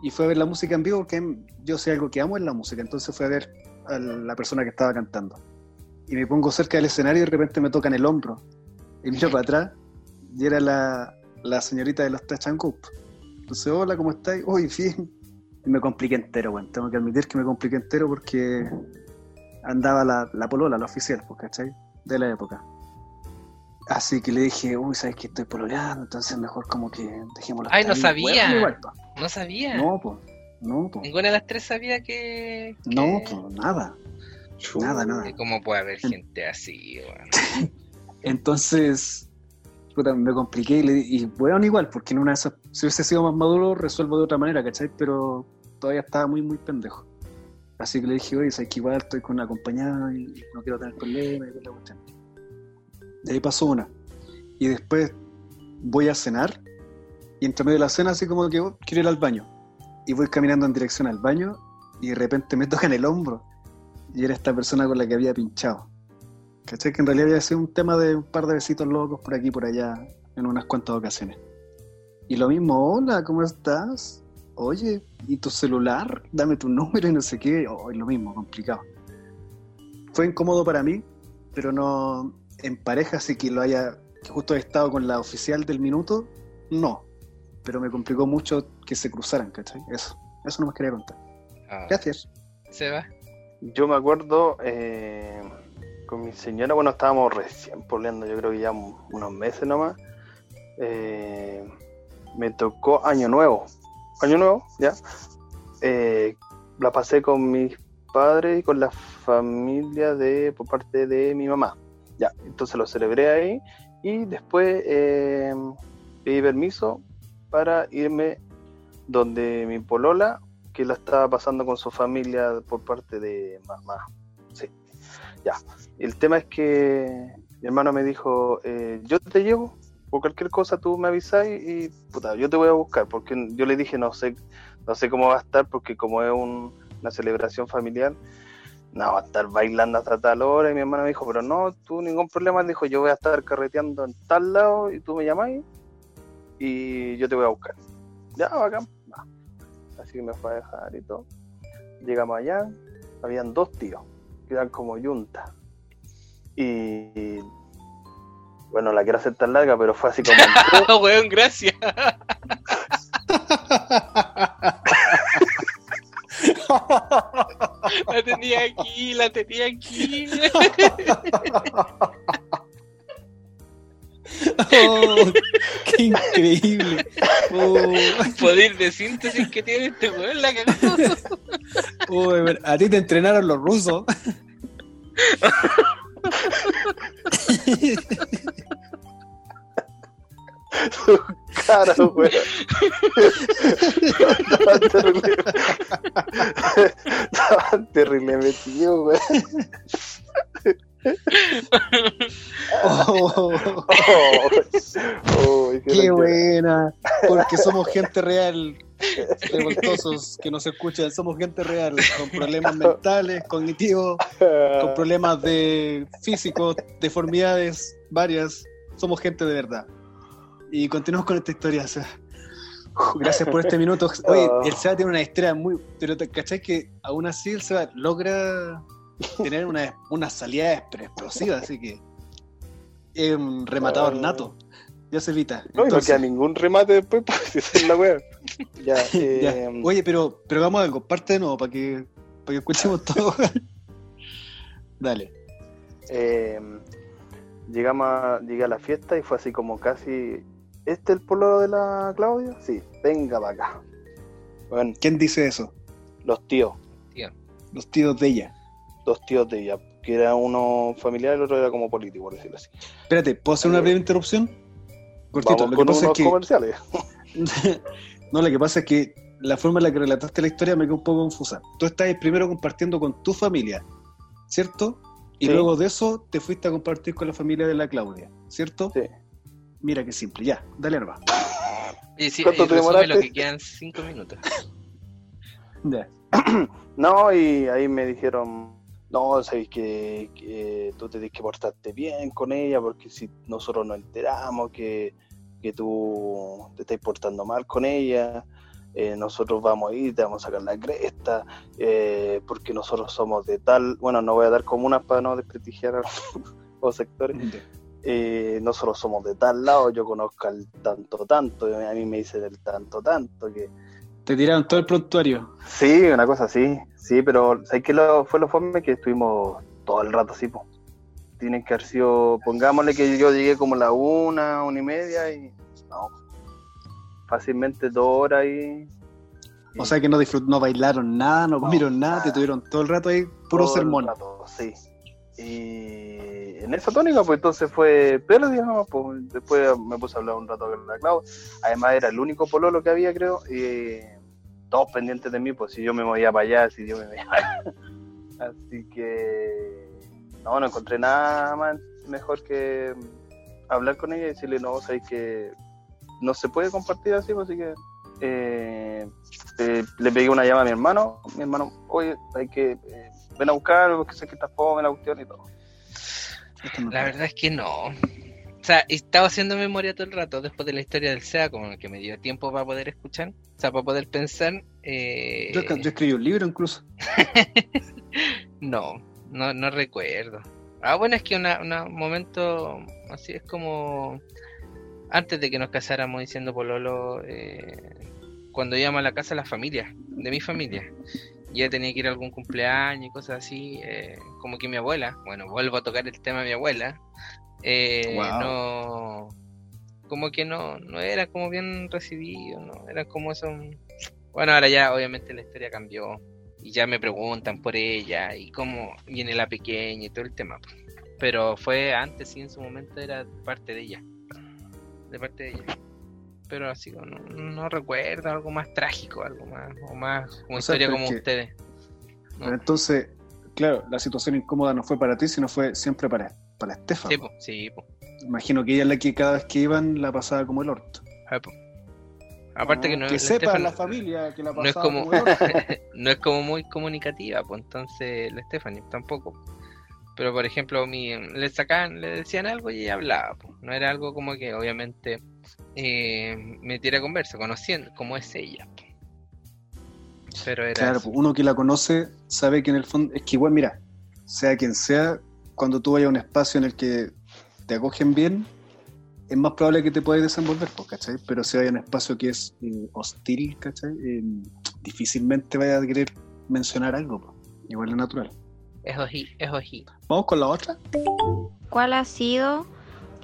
y fue a ver la música en vivo porque yo sé algo que amo en la música. Entonces fue a ver a la persona que estaba cantando. Y me pongo cerca del escenario y de repente me tocan el hombro y miro para atrás y era la, la señorita de los Go. Entonces, hola, ¿cómo estáis? Uy, bien. Y me compliqué entero, bueno. Tengo que admitir que me compliqué entero porque andaba la, la polola, la oficial, pues, ¿cachai? De la época. Así que le dije, uy, ¿sabes que estoy pololeando? Entonces mejor como que dejémoslo. Ay, no ahí. sabía. Bueno, igual. No sabía. No, pues. No, pues. Ninguna de las tres sabía que. No, pues, nada. Nada, nada. ¿Cómo puede haber gente así, weón? Entonces, puta, me compliqué y, le, di- y bueno, igual, porque en una de esas, si hubiese sido más maduro, resuelvo de otra manera, ¿cachai? Pero todavía estaba muy, muy pendejo. Así que le dije, oye, sabes que igual estoy con una acompañada y no quiero tener problemas y la cuestión. De ahí pasó una. Y después voy a cenar y entre medio de la cena así como que oh, quiero ir al baño. Y voy caminando en dirección al baño y de repente me tocan el hombro. Y era esta persona con la que había pinchado. ¿Cachai? Que en realidad había sido un tema de un par de besitos locos por aquí y por allá en unas cuantas ocasiones. Y lo mismo, hola, ¿cómo estás? Oye, ¿y tu celular? Dame tu número y no sé qué. Oh, lo mismo, complicado. Fue incómodo para mí, pero no en pareja, así que lo haya, que justo he estado con la oficial del minuto, no. Pero me complicó mucho que se cruzaran, ¿cachai? Eso, eso no me quería contar. Ah, Gracias. ¿Se va? Yo me acuerdo eh, con mi señora, bueno, estábamos recién poleando, yo creo que ya un- unos meses nomás. Eh, me tocó Año Nuevo. Año Nuevo, ya. Eh, la pasé con mis padres y con la familia de por parte de mi mamá. Ya, entonces lo celebré ahí y después eh, pedí permiso para irme donde mi polola, que la estaba pasando con su familia por parte de mamá. Sí, ya. El tema es que mi hermano me dijo, eh, yo te llevo, por cualquier cosa tú me avisas y, puta, yo te voy a buscar, porque yo le dije, no sé, no sé cómo va a estar, porque como es un- una celebración familiar, no, va a estar bailando hasta tal hora, y mi hermano me dijo, pero no, tú ningún problema, Él dijo, yo voy a estar carreteando en tal lado, y tú me llamáis, y yo te voy a buscar. Ya, bacán. va. Así que me fue a dejar y todo. Llegamos allá, habían dos tíos, que eran como yunta. Y bueno, la quiero hacer tan larga, pero fue así como Ah, weón, gracias. La tenía aquí, la tenía aquí. Oh, ¡Qué increíble! Oh, El poder de síntesis que tiene este weón, la oh, ver- a ti te entrenaron los rusos. cara, weón. Estaban terrible. Estaban terrible metidos, weón. Oh, Oh, oh, qué ¡Qué buena! Porque somos gente real, revoltosos que nos escuchan, somos gente real, con problemas mentales, cognitivos, con problemas de físicos, deformidades varias. Somos gente de verdad. Y continuamos con esta historia. o sea, gracias por este minuto. Oye, el Seba tiene una historia muy. Pero te cachai que aún así el Seba logra tener una, una salida explosiva, así que es un rematador Ah. nato. Ya se evita. No, y no Entonces, queda ningún remate después, pues, esa es la wea. Ya, ya. eh, Oye, pero, pero hagamos algo, parte de nuevo para que, para que escuchemos todo. Dale. eh, llegamos a, llegué a la fiesta y fue así como casi. ¿Este es el polo de la Claudia? Sí, venga para acá. Bueno, ¿Quién dice eso? los tíos, Los tíos de ella. dos tíos de ella, que era uno familiar y el otro era como político, por decirlo así. Espérate, ¿puedo hacer una Eh, breve interrupción? Cortito, Vamos lo que con pasa es que. comerciales. no, lo que pasa es que la forma en la que relataste la historia me quedó un poco confusa. Tú estás primero compartiendo con tu familia, ¿cierto? Y Sí. luego de eso te fuiste a compartir con la familia de la Claudia, ¿cierto? Sí. Mira qué simple, ya, dale arma. Y sí, ¿Cuánto te resume lo demoraste? que quedan cinco minutos. Ya. No, y ahí me dijeron, no, sabéis que, que tú te tienes que portarte bien con ella, porque si nosotros nos enteramos que, que tú te estás portando mal con ella, eh, nosotros vamos a ir, te vamos a sacar la cresta, eh, porque nosotros somos de tal, bueno, no voy a dar comunas para no desprestigiar a los sectores, eh, nosotros somos de tal lado, yo conozco al tanto tanto, y a mí me dice del tanto tanto, que Te tiraron todo el prontuario. Sí, una cosa así, sí, pero ¿sabes qué lo, fue lo fome? Que estuvimos todo el rato así, po. Tienen que haber sido, pongámosle que yo llegué como a la una, una y media y no, fácilmente dos horas y... O sea que no disfrut no bailaron nada, no, No, comieron nada, te tuvieron todo el rato ahí, puro todo el sermón. rato, sí. Y en esa tónica, pues entonces fue pérdida nomás, pues después me puse a hablar un rato con la Clau. Además era el único pololo que había, creo, y todos pendientes de mí, pues si yo me movía para allá, si yo me movía allá. Así que no, no encontré nada más mejor que hablar con ella y decirle, no, sabéis que no se puede compartir así, pues así que eh, eh, le pegué una llamada a mi hermano, mi hermano, oye, hay que eh, ven a buscar, porque sé que está fome la cuestión y todo. La verdad es que no. O sea, estaba haciendo memoria todo el rato después de la historia del SEA, como que me dio tiempo para poder escuchar, o sea, para poder pensar. eh, Yo, yo escribí un libro incluso. No, no, no recuerdo. Ah, bueno, es que un momento así es como antes de que nos casáramos diciendo Pololo, eh, cuando íbamos a la casa de la familia, de mi familia, y ella tenía que ir a algún cumpleaños y cosas así, eh, como que mi abuela, bueno, vuelvo a tocar el tema de mi abuela, eh, Wow. no, como que no, no era como bien recibido, no, era como eso. Bueno, ahora ya obviamente la historia cambió y ya me preguntan por ella y cómo viene la pequeña y todo el tema. Pero fue antes y en su momento era parte de ella. De parte de ella. Pero así no, no recuerdo algo más trágico, algo más, o más como O historia como que- ustedes. No. Entonces, claro, la situación incómoda no fue para ti, sino fue siempre para, para Estefan. Sí, po, sí, po. Imagino que ella es la que cada vez que iban la pasaba como el orto. Ah. Aparte que no que la sepa Estefan la familia que la no es pasaba como como el orto. no es como muy comunicativa, pues entonces la Stephanie tampoco. Pero por ejemplo, mi, le sacaban, le decían algo y ella hablaba, pues. No era algo como que obviamente eh, metiera conversa, conociendo cómo es ella. Pero era Claro, así. uno que la conoce sabe que en el fondo, es que igual, mira, sea quien sea, cuando tú vayas a un espacio en el que te acogen bien, es más probable que te puedas desenvolver, ¿cachai? Pero si a un espacio que es eh, hostil, ¿cachai? Eh, difícilmente vaya a querer mencionar algo, pues. igual es natural. Es ojí, es ojí. Vamos con la otra. ¿Cuál ha sido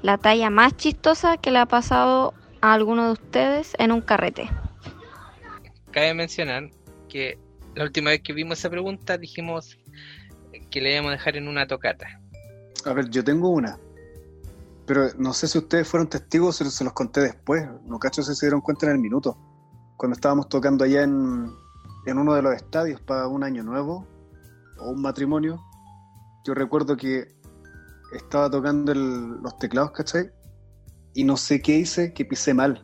la talla más chistosa que le ha pasado a alguno de ustedes en un carrete? Cabe mencionar que la última vez que vimos esa pregunta dijimos que le íbamos a dejar en una tocata. A ver, yo tengo una. Pero no sé si ustedes fueron testigos o se los conté después. No cacho si se dieron cuenta en el minuto. Cuando estábamos tocando allá en, en uno de los estadios para un año nuevo o un matrimonio, yo recuerdo que estaba tocando el- los teclados, ¿cachai? Y no sé qué hice, que pisé mal.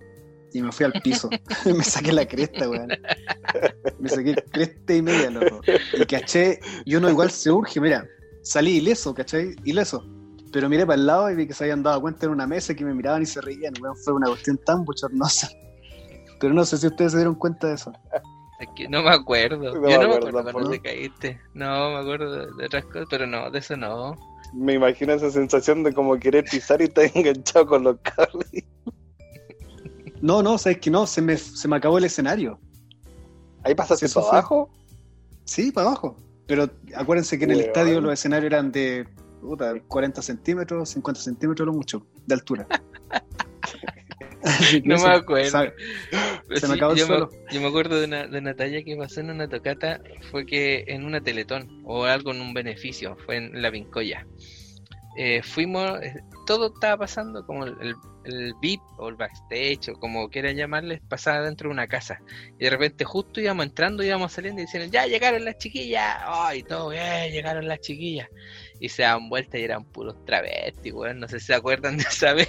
Y me fui al piso. me saqué la cresta, weón. Me saqué cresta y media, loco. Y caché, y uno igual se urge, mira, salí ileso, ¿cachai? Ileso. Pero miré para el lado y vi que se habían dado cuenta en una mesa que me miraban y se reían, weón. Fue una cuestión tan bochornosa. Pero no sé si ustedes se dieron cuenta de eso. Es que no me acuerdo. No Yo me no me acuerdo acuerdo cuando te caíste. No, me acuerdo de, otras cosas, pero no, de eso no. Me imagino esa sensación de como querer pisar y estar enganchado con los cables. No, no, sabes que no, se me, se me acabó el escenario. Ahí pasaste Eso para abajo. Sí, para abajo. Pero acuérdense que en el estadio los escenarios eran de puta, 40 centímetros, 50 centímetros lo mucho, de altura. No me acuerdo. sabe, Pero Se me acabó el yo, suelo. me, yo me acuerdo de una, de una talla que pasó en una tocata, fue que en una teletón, o algo en un beneficio, fue en La Vincoya. Eh, fuimos, eh, todo estaba pasando como el, el, el VIP o el backstage, o como quieran llamarles, pasaba dentro de una casa. Y de repente justo íbamos entrando, íbamos saliendo y decían, ya llegaron las chiquillas, ay, todo bien, llegaron las chiquillas. Y se daban vuelta y eran puros travestis, weón. No sé si se acuerdan de esa vez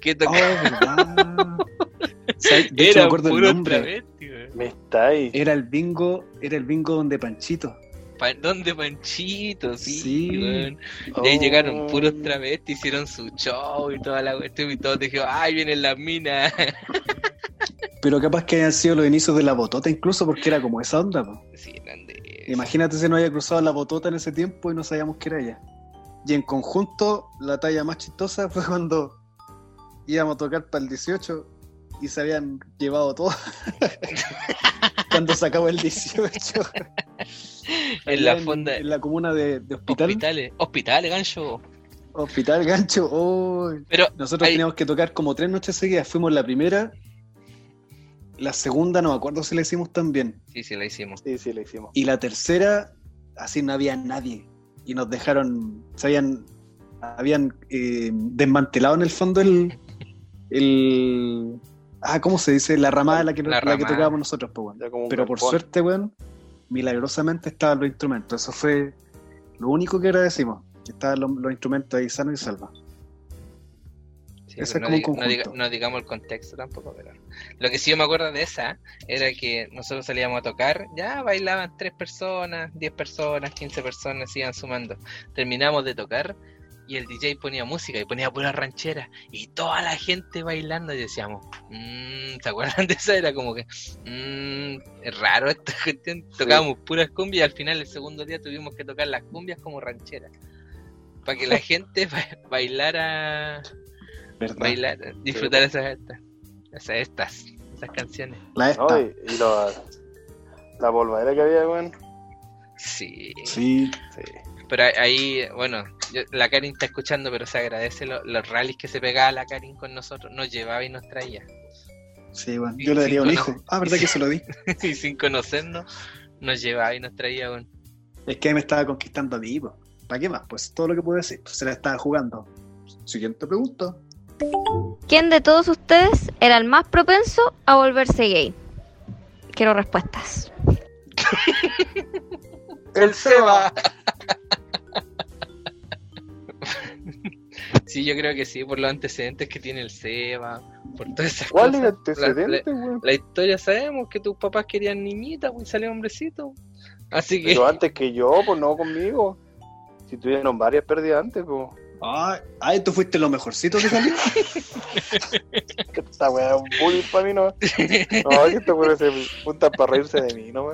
que Oh, verdad. ¿Sabes? De hecho, me acuerdo el nombre. travestis, weón. Me está ahí. Era el bingo, era el bingo donde Panchito. ¿Dónde Panchito? Sí, Sí. Y ahí Oh. llegaron puros travestis, hicieron su show y toda la cuestión y todos dijeron, ay, vienen las minas. Pero capaz que hayan sido los inicios de la botota incluso, porque era como esa onda. po. sí, eran de... Imagínate si no haya cruzado la botota en ese tiempo y no sabíamos que era ella. Y en conjunto, la talla más chistosa fue cuando íbamos a tocar para el 18 y se habían llevado todo. cuando se acabó el 18. En la fonda... En la comuna de, de Hospital. Hospitales, hospitales, gancho. Hospital Gancho. oh, Pero Nosotros teníamos que tocar como tres noches seguidas. Fuimos la primera. La segunda no me acuerdo si la hicimos también. Sí, sí, la hicimos. Sí, sí, lo hicimos. Y la tercera, así no había nadie. Y nos dejaron, se habían, habían eh, desmantelado en el fondo el, el, ah, ¿cómo se dice? La ramada la que, La la que tocábamos nosotros, pues, un Pero por suerte, weón, milagrosamente estaban los instrumentos. Eso fue lo único que agradecimos, que estaban los, los instrumentos ahí sanos y salvos. Sí, Ese pero es no, diga- no diga- conjunto. no digamos el contexto tampoco, pero lo que sí yo me acuerdo de esa era que nosotros salíamos a tocar, ya bailaban tres personas, 10 personas, 15 personas, se iban sumando. Terminamos de tocar y el DJ ponía música y ponía pura ranchera y toda la gente bailando y decíamos, mmm, ¿se acuerdan de esa? Era como que, mmm, es raro esta cuestión. Tocábamos puras cumbias y al final el segundo día tuvimos que tocar las cumbias como rancheras. Para que la gente ba- bailara ¿Verdad? bailar, disfrutar esas, estas, esas, estas, esas canciones. La esta. No, y, y lo- la polvadera que había, weón. Sí. Sí. Sí. Pero ahí- bueno, la Karin está escuchando, pero se agradece lo- los rallies que se pegaba la Karin con nosotros, nos llevaba y nos traía. Sí, bueno. Y Yo le daría un hijo. Ah, ¿verdad que se lo di? y sin conocernos, nos llevaba y nos traía. Bueno. Es que me estaba conquistando a mí, po. ¿Para qué más? Pues todo lo que puedo decir. Pues se la estaba jugando. Siguiente pregunta. ¿Quién de todos ustedes era el más propenso a volverse gay? Quiero respuestas. El Seba. Sí, yo creo que sí, por los antecedentes que tiene el Seba, por todas esas ¿Cuál es el cosas. antecedente, La, weón? la historia sabemos que tus papás querían niñita, pues salió hombrecito. Así que. Pero antes que yo, pues no conmigo. Si tuvieron varias pérdidas antes, pues. Ah, ay, tú fuiste lo mejorcito que salió. Esta weá es un bullying para mí, ¿no? No, que esta weá se punta para reírse de mí, ¿no?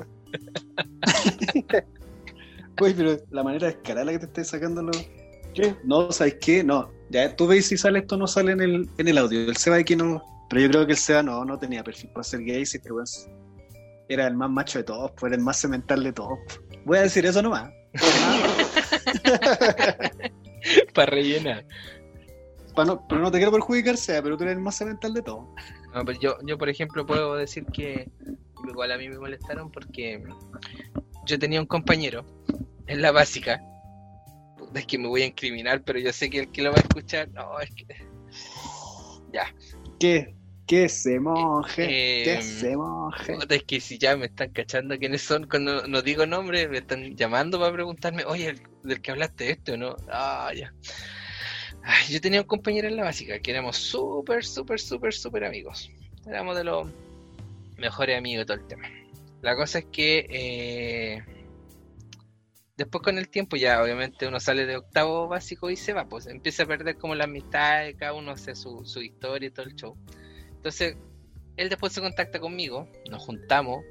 Oye, pero la manera descarada la que te estés sacando los... ¿Qué? No, ¿sabes qué? No. Ya tú ves si sale esto o no sale en el, en el audio. El Seba aquí no... Pero yo creo que el Seba no, no tenía perfil para ser gay, si este weón era el más macho de todos, pues era el más cemental de todos. Voy a decir eso nomás. Para rellenar. Pa no- pero no te quiero perjudicar, Seba, pero tú eres el más cemental de todos. No, pero yo, yo, por ejemplo, puedo decir que igual a mí me molestaron porque yo tenía un compañero en la básica. Es que me voy a incriminar, pero yo sé que el que lo va a escuchar, no, es que. Ya. ¿Qué? Que se moje, Eh, que se moje. Puta, es que si ya me están cachando quiénes son, cuando no digo nombre, me están llamando para preguntarme, oye, el- del que hablaste esto, ¿no? Ah, ya. Ay, yo tenía un compañero en la básica que éramos súper, súper, súper, súper amigos. Éramos de los mejores amigos de todo el tema. La cosa es que eh, después con el tiempo ya obviamente uno sale de octavo básico y se va, pues empieza a perder como la amistad, cada uno hace su, su historia y todo el show. Entonces, él después se contacta conmigo, nos juntamos,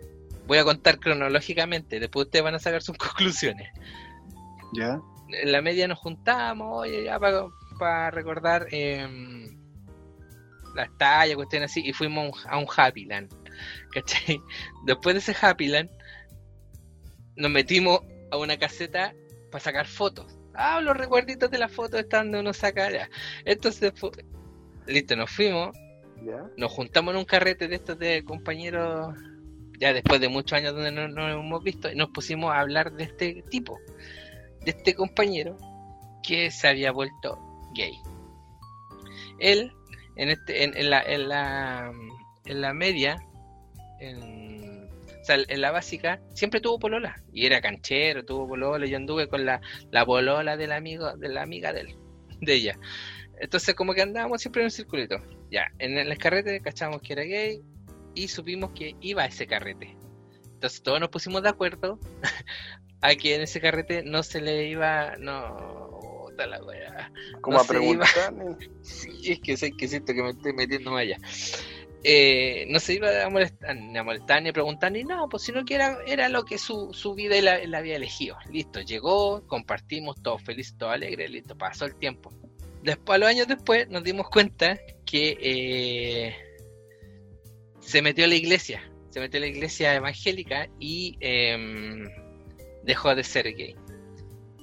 voy a contar cronológicamente, después ustedes van a sacar sus conclusiones. ¿Ya? En la media nos juntamos, oye, ya para recordar em, las tallas, cuestiones así, y fuimos a un, a un Happy Land, ¿cachai? Después de ese Happy Land, nos metimos a una caseta para sacar fotos. Ah, los recuerditos de las fotos están donde uno saca ya. Entonces, listo, nos fuimos, ¿Ya? nos juntamos en un carrete de estos de compañeros, ya después de muchos años donde no nos hemos visto, y nos pusimos a hablar de este tipo, de este compañero que se había vuelto gay. Él, en, este, en, en la, en, la, en la media, en, o sea, en la básica, siempre tuvo polola, y era canchero, tuvo polola, yo anduve con la, la polola del amigo, de la amiga de él, de ella. Entonces como que andábamos siempre en un circulito. Ya, en el carrete cachamos que era gay y supimos que iba a ese carrete. Entonces todos nos pusimos de acuerdo a que en ese carrete no se le iba, no, la wea. Como No a iba- preguntar. es que sé que siento que me estoy metiendo más allá. Eh, no se iba a molestar, ni a molestar ni a preguntar ni nada, pues sino que era, era lo que su, su vida él había elegido. Listo, llegó, compartimos, todos felices, todos alegres, listo, pasó el tiempo. Después, a los años después, nos dimos cuenta que eh, se metió a la iglesia, se metió a la iglesia evangélica y em, dejó de ser gay.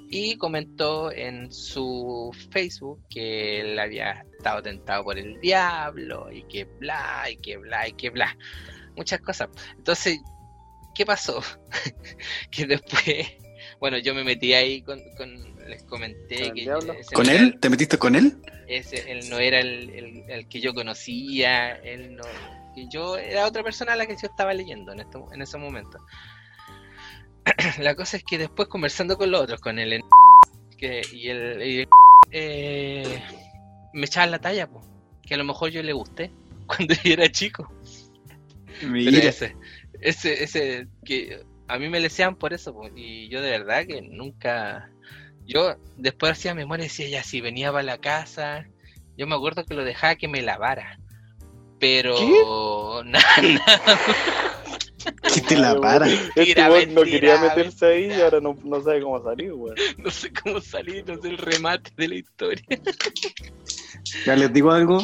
Y comentó en su Facebook que él había estado tentado por el diablo y que bla, y que bla, y que bla. Muchas cosas. Entonces, ¿qué pasó? que después, bueno, yo me metí ahí con, con- les comenté ¿Con el que ¿Con era- él? ¿Te metiste con él? ese, él no era el, el- el que yo conocía, él no, que yo era otra persona a la que yo estaba leyendo en, esto, en ese momento. la cosa es que después conversando con los otros, con el en- que, y el, y el- eh, me echaban la talla, po, que a lo mejor yo le gusté cuando yo era chico. Mira. ese, ese, ese que a mí me leseaban por eso, po, y yo de verdad que nunca. Yo después hacía memoria y decía, ya, si venía para la casa, yo me acuerdo que lo dejaba que me lavara. Pero. Nada, nada. Que te la para. Este weón no quería meterse ahí y ahora no, no sabe cómo salir, weón. No sé cómo salir, no sé el remate de la historia. Ya les digo algo.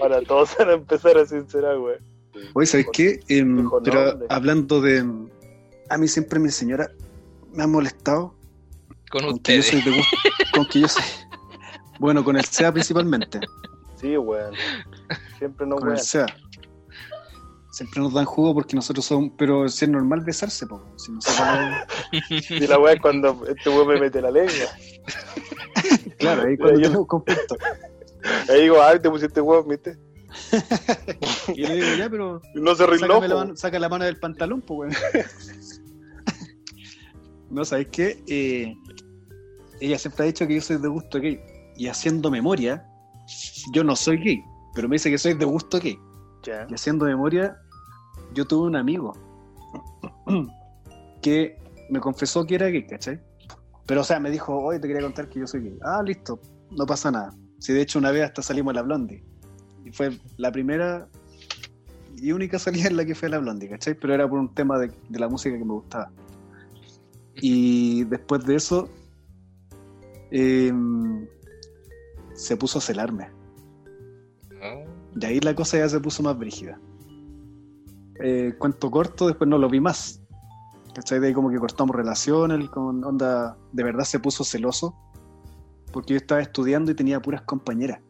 Ahora todos van a empezar a sincerar, weón. Oye, ¿sabes qué? Em, Dijo pero nombre. hablando de. A mí siempre mi señora me ha molestado Con con que yo ustedes. soy de gusto. Con que yo soy. Bueno, con el SEA principalmente. Sí, weón. Siempre no, Con el weón. SEA. Siempre nos dan jugo porque nosotros somos. Pero si es normal besarse, po. Si nosotros- Y la weá es cuando este weón me mete la lengua. claro, ahí cuando Yo- tenemos conflicto. Ahí digo, ay, te pusiste huevo, ¿viste? Y le digo, ya, pero No se mano- saca la mano del pantalón, pues, weón. No, ¿sabes qué? Eh, ella siempre ha dicho que yo soy de gusto gay. Y haciendo memoria, yo no soy gay, pero me dice que soy de gusto gay. Ya. Y haciendo memoria, yo tuve un amigo que me confesó que era gay, ¿cachai? Pero, o sea, me dijo, hoy te quería contar que yo soy gay. Ah, listo, no pasa nada. Si de hecho una vez hasta salimos a la Blondie. Y fue la primera y única salida en la que fue la Blondie, ¿cachai? Pero era por un tema de, de la música que me gustaba. Y después de eso, em, se puso a celarme. Y ahí la cosa ya se puso más brígida. Eh, cuento corto, después no lo vi más. ¿Cachai? De ahí como que cortamos relaciones, con onda, de verdad se puso celoso, porque yo estaba estudiando y tenía puras compañeras.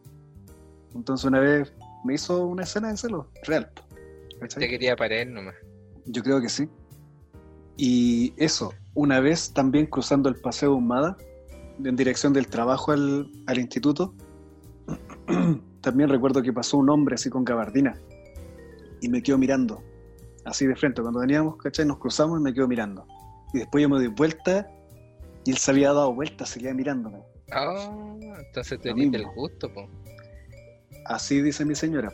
Entonces una vez me hizo una escena de celos, real. ¿cachai? Te quería para él nomás. Yo creo que sí. Y eso, una vez también cruzando el paseo Humada, en dirección del trabajo al, al instituto, también recuerdo que pasó un hombre así con gabardina y me quedó mirando, así de frente. Cuando veníamos, ¿cachai? Nos cruzamos y me quedó mirando. Y después yo me di vuelta y él se había dado vuelta, seguía mirándome. Oh, entonces te diste el gusto, po. Así dice mi señora.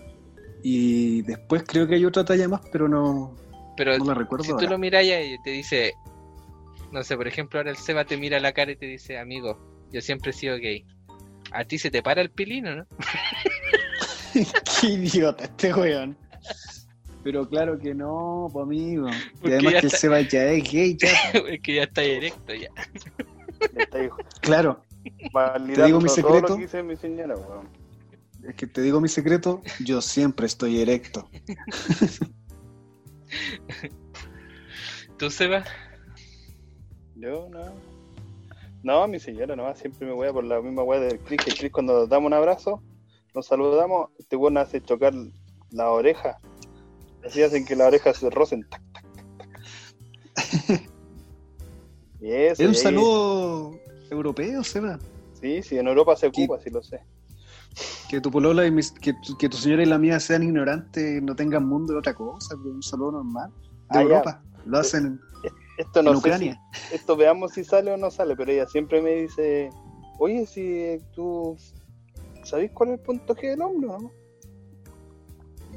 Y después creo que hay otra talla más, pero no, Pero no la recuerdo. si tú lo miras y te dice, no sé, por ejemplo, ahora el Seba te mira a la cara y te dice, amigo, yo siempre he sido gay. A ti se te para el pilino, ¿no? Qué idiota este weón. Pero claro que no, pues amigo. Y además que está- Seba ya es gay, ya. es que ya está directo ya. Ya está, hijo. Claro, Validando digo mi todo secreto? lo que dice mi señora, weón. es que te digo mi secreto, yo siempre estoy erecto. ¿Tú, Seba? Yo no. No, mi señora nomás siempre me voy por la misma weá del Chris. Que Chris cuando nos damos un abrazo, nos saludamos, este weón hace chocar la oreja. Así hacen que las orejas se rocen. tac, tac, tac, Es un saludo europeo, Seba. Sí, sí, en Europa se ocupa, sí lo sé. Que tu polola y mis- que, que tu señora y la mía sean ignorantes, no tengan mundo de otra cosa, pero un saludo normal. De Ah, ya. Europa. Lo hacen Esto en no sé Ucrania. si- esto veamos si sale o no sale, pero ella siempre me dice, oye, si tú sabes cuál es el punto G del hombre, ¿no?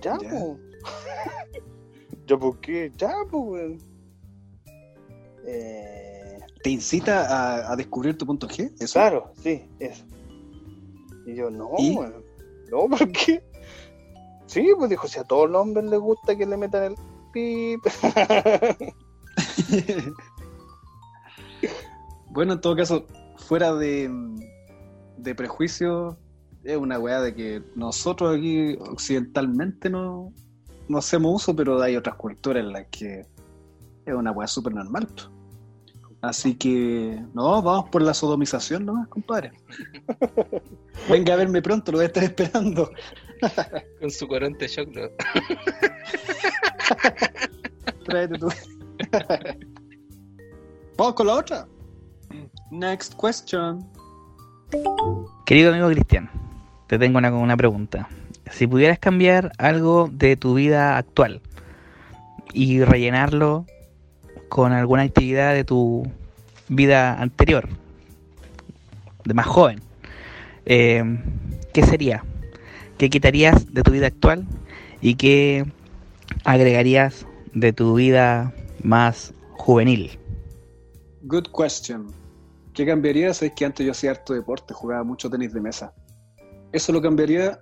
Ya, Ya. pues. ¿Ya por qué? Ya, pues, weón. Eh, ¿Te incita a, a descubrir tu punto G? ¿Eso? claro, sí, eso. Y yo, no, ¿Y? weón. No, ¿por qué? Sí, pues dijo, si a todos los hombres les gusta que le metan el pip. Bueno, en todo caso, fuera de, de prejuicio, es una weá de que nosotros aquí occidentalmente no, no hacemos uso, pero hay otras culturas en las que es una weá súper normal. Así que, no, vamos por la sodomización nomás, compadre. Venga a verme pronto, lo voy a estar esperando. Con su coronte choclo. Tráete tú. vamos con la otra. Next question. Querido amigo Cristian, te tengo una, una pregunta. Si pudieras cambiar algo de tu vida actual y rellenarlo con alguna actividad de tu vida anterior, de más joven, eh, ¿qué sería? ¿Qué quitarías de tu vida actual y qué agregarías de tu vida más juvenil? Good question. ¿Qué cambiaría? Es que antes yo hacía harto deporte, jugaba mucho tenis de mesa. Eso lo cambiaría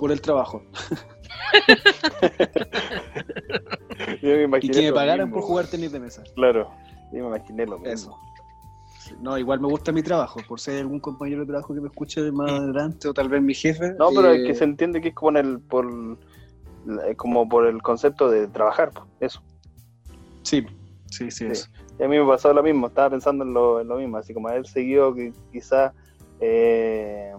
por el trabajo. Yo me Y que me pagaran mismo, por jugar tenis de mesa. Claro, yo me imaginé lo mismo. Eso. Sí, No, igual me gusta mi trabajo. Por si hay algún compañero de trabajo que me escuche más adelante o tal vez mi jefe. No, pero eh, es que se entiende que es como en el, por, la- como por el concepto de trabajar, eso. Sí, sí, sí, eso. Y a mí me pasó lo mismo, estaba pensando en lo, en lo mismo, así como haber seguido quizá eh,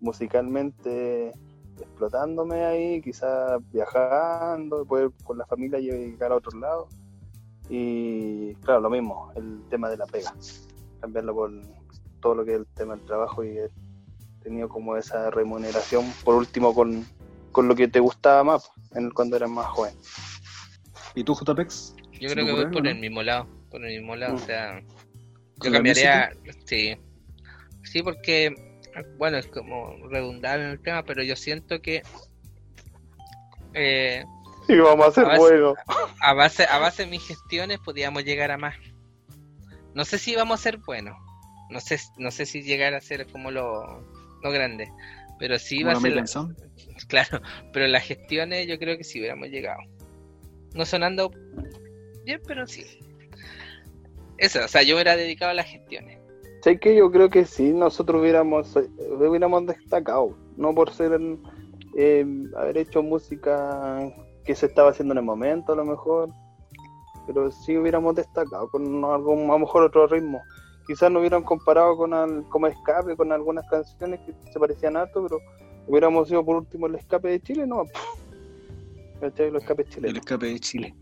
musicalmente explotándome ahí, quizá viajando, poder con la familia llegar a otro lado. Y claro, lo mismo, el tema de la pega, cambiarlo por todo lo que es el tema del trabajo y el tenido como esa remuneración, por último, con, con lo que te gustaba más en, cuando eras más joven. ¿Y tú, JPEX? Yo ¿Se creo que voy por el mismo lado, por el mismo lado, Mm. o sea, yo ¿Con la cambiaría, sí, sí, porque, bueno, es como redundar en el tema, pero yo siento que eh, Y vamos a ser A ver, buenos. a base, a base de mis gestiones podíamos llegar a más. No sé si vamos a ser buenos, no sé, no sé si llegar a ser como lo, lo grande, pero sí va a ser, claro, pero las gestiones yo creo que sí hubiéramos llegado. No sonando bien, pero sí. Eso, o sea, yo me hubiera dedicado a las gestiones. ¿Sabes qué? Yo creo que sí, nosotros hubiéramos, eh, hubiéramos destacado, no por ser eh, haber hecho música que se estaba haciendo en el momento a lo mejor, pero sí hubiéramos destacado con algún, a lo mejor otro ritmo. Quizás no hubieran comparado con al, como escape, con algunas canciones que se parecían harto, pero hubiéramos sido por último el escape de Chile, no. ¿Cachai? Los escapes El chilenos. escape de Chile.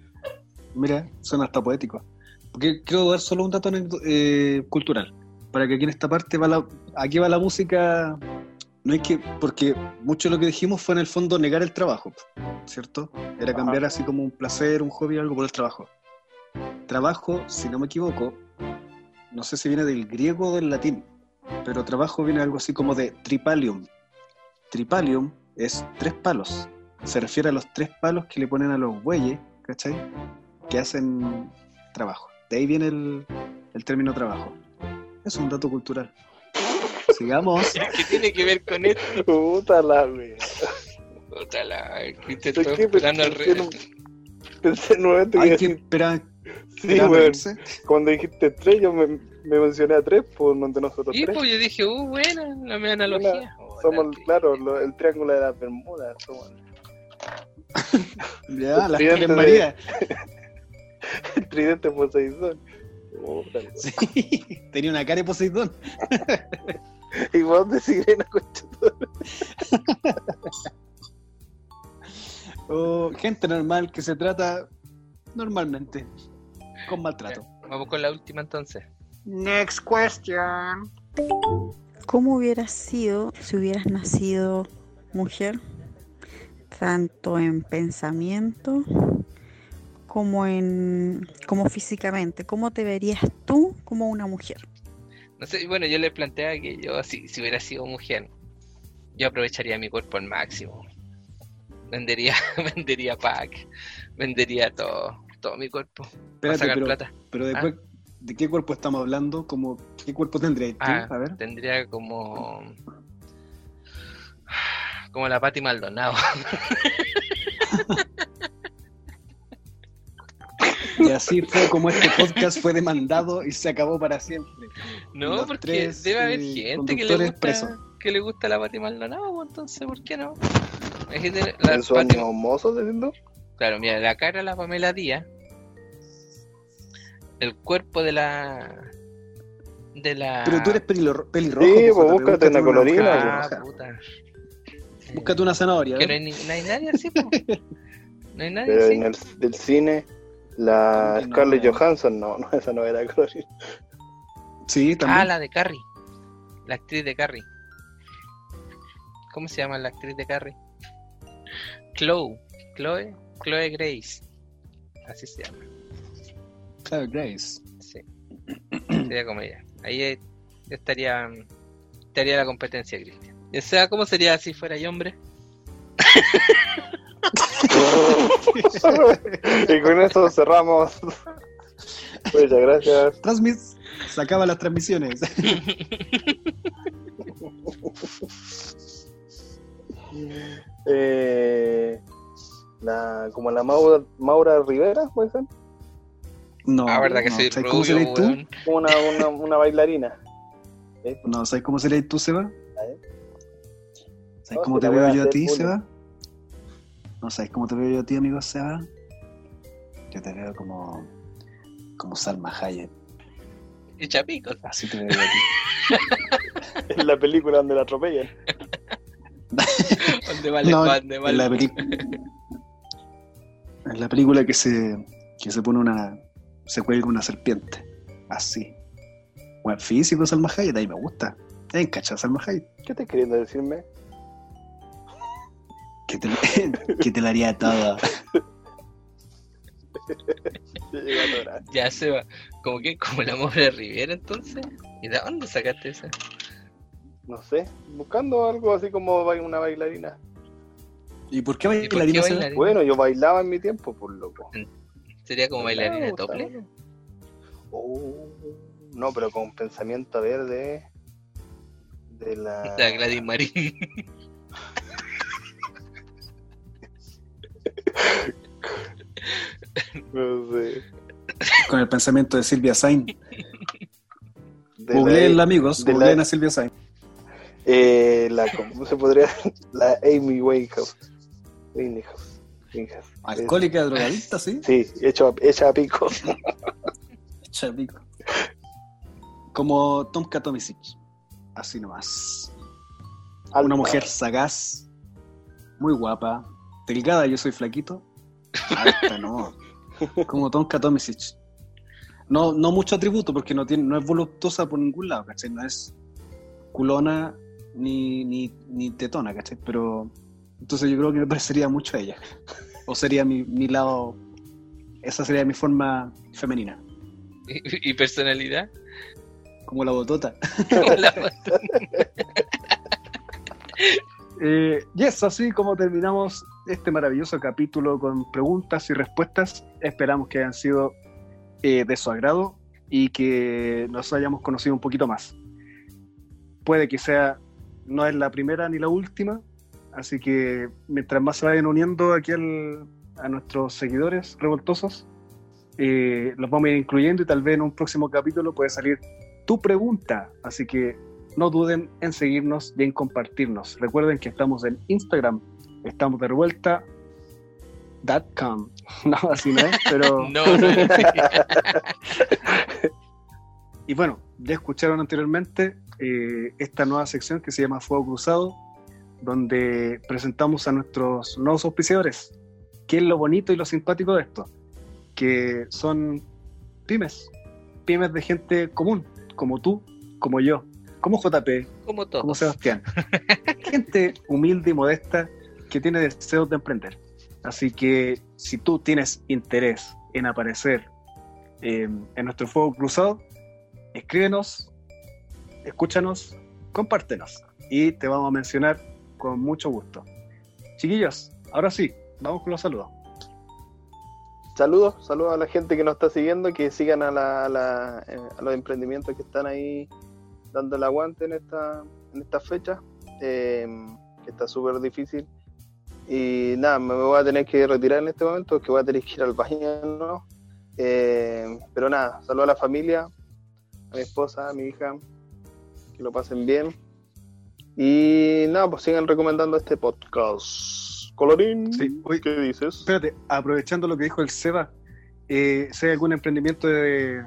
Mira, suena hasta poético. Porque quiero dar solo un dato eh, cultural. Para que aquí en esta parte va la, aquí va la música. No es que, porque mucho de lo que dijimos fue en el fondo negar el trabajo, ¿cierto? Era cambiar así como un placer, un hobby, algo por el trabajo. Trabajo, si no me equivoco, no sé si viene del griego o del latín, pero trabajo viene algo así como de tripalium. Tripalium es tres palos. Se refiere a los tres palos que le ponen a los bueyes, ¿cachai? Que hacen trabajo. De ahí viene el, el término trabajo. Es un dato cultural. Sigamos. ¿Qué tiene que ver con esto? Puta la wea. Puta la, que te ¿Sabes estoy qué? esperando al Pensé re- en un- Pensé en un momento que Hay que esperar. sí, weón. Cuando dijiste tres, yo me, me mencioné a tres, por donde nosotros Y tres. pues yo dije, uh, buena, la mi analogía. Oh, Somos, la- claro, lo- el triángulo de las Bermudas. Somos Ya, las María. el tridente Poseidón. Sí, tenía una cara de Poseidón. ¿Y vos de sirena? O gente normal que se trata normalmente, con maltrato. Vamos con la última entonces. Next question. ¿Cómo hubieras sido si hubieras nacido mujer? Tanto en pensamiento como en como físicamente. ¿Cómo te verías tú como una mujer? No sé, bueno, yo le planteaba que yo, si, si hubiera sido mujer, yo aprovecharía mi cuerpo al máximo. Vendería, vendería pack, vendería todo, todo mi cuerpo. para Espérate, sacar pero, plata. pero después, ¿de qué cuerpo estamos hablando? Como, ¿Qué cuerpo tendrías tú? Ah, A ver. tendría como. Como la Pati Maldonado. Y así fue como este podcast fue demandado y se acabó para siempre. No, Los porque tres, debe haber eh, gente que le gusta, presos. que le gusta la Pati Maldonado, pues, entonces, ¿por qué no? Hay gente- la ¿En Pati- sueños mozos, diciendo? Claro, mira, la cara de la Pamela Díaz, el cuerpo de la. de la. Pero tú eres pelirro- pelirrojo. Sí, pues, pues búscate una colorina, mujer Ah, puta. Búscate una zanahoria. Que no ¿eh? hay, no hay nadie así, po. No hay nadie Pero así. en el del cine, la ¿Cómo que no? Scarlett Johansson, no, no, esa no era. Sí, también. Ah, la de Carrie. La actriz de Carrie. ¿Cómo se llama la actriz de Carrie? Chloe. Chloe. Chloe Grace. Así se llama. Claro, Grace. Sí. Sería como ella. Ahí eh, estaría. Estaría la competencia, Cristian. O sea, ¿cómo sería si fuera yo hombre? y con eso cerramos. Muchas gracias. Transmit. Se acaban las transmisiones. Eh, la, como la Maura, Maura Rivera, ¿puede ser? No. ah, verdad que no. ¿Sabes cómo rubio, serías tú? una, una, una bailarina. ¿Eh? No, ¿sabes cómo serías tú, Seba? ¿Sabes No, cómo te veo voy a yo a ti. Seba? ¿No sabes cómo te veo yo a ti, amigo Seba? Yo te veo como. como Salma Hayek. Chapicos. Así te veo yo a ti. En la película donde la atropellan. ¿Dónde vale? No, ¿Dónde en vale? la película. En la película que se. que se pone una. se cuelga una serpiente. Así. Buen físico, Salma Hayek, ahí me gusta. En cachas, Salma Hayek. ¿Qué estás queriendo decirme? Que te, que te la haría toda. Ya se va. ¿Cómo que? ¿Como el amor de Rivera entonces? ¿Y de dónde sacaste esa? No sé, buscando algo así como una bailarina. ¿Y por qué ¿Y por qué bailarina? Bueno, yo bailaba en mi tiempo, por loco. ¿Sería como bailarina de tople? Oh, no, pero con pensamiento verde de la... La Gladys Marín. No sé. Con el pensamiento de Silvia Sain. Googleen, amigos, la- googleen a Silvia Sain. eh, la, ¿cómo se podría? La Amy Winehouse. Winehouse. Winehouse. Alcohólica, drogadicta, ¿sí? Sí, hecho a- hecha a pico. Hecha pico. Como Tom Katomisic. Así nomás. Una mujer sagaz, muy guapa, delgada, yo soy flaquito. Alta, no. Como Tom Katomisic. No, no mucho atributo porque no tiene, no es voluptuosa por ningún lado, ¿cachai? No es culona ni, ni, ni tetona, ¿cachai? Pero entonces yo creo que me parecería mucho a ella. O sería mi, mi lado, esa sería mi forma femenina, ¿Y, y personalidad? como la botota. Como la- Eh, y es así como terminamos este maravilloso capítulo con preguntas y respuestas. Esperamos que hayan sido eh, de su agrado y que nos hayamos conocido un poquito más. Puede que sea, no es la primera ni la última, así que mientras más se vayan uniendo aquí al- a nuestros seguidores revoltosos, eh, los vamos a ir incluyendo y tal vez en un próximo capítulo puede salir tu pregunta. Así que no duden en seguirnos y en compartirnos. Recuerden que estamos en Instagram, estamos de revuelta. .com. No, así no es, pero... No, no así. y bueno, ya escucharon anteriormente eh, esta nueva sección que se llama Fuego Cruzado, donde presentamos a nuestros nuevos auspiciadores. ¿Qué es lo bonito y lo simpático de esto? Que son pymes, pymes de gente común, como tú, como yo, como JP, Como todos. como Sebastián. Gente humilde y modesta que tiene deseos de emprender. Así que si tú tienes interés en aparecer eh, en nuestro fuego cruzado, escríbenos, escúchanos, compártenos y te vamos a mencionar con mucho gusto. Chiquillos, ahora sí, vamos con los saludos. Saludos, saludos a la gente que nos está siguiendo, que sigan a, la, a, la- eh, a los emprendimientos que están ahí dando el aguante en esta, en fecha, eh, que está súper difícil. Y nada, me voy a tener que retirar en este momento, porque voy a tener que ir al baño, ¿no? Eh, pero nada, saludos a la familia, a mi esposa, a mi hija, que lo pasen bien. Y nada, pues sigan recomendando este podcast. Colorín, Sí, oye, ¿qué dices? Espérate, aprovechando lo que dijo el Seba, eh, si hay algún emprendimiento de,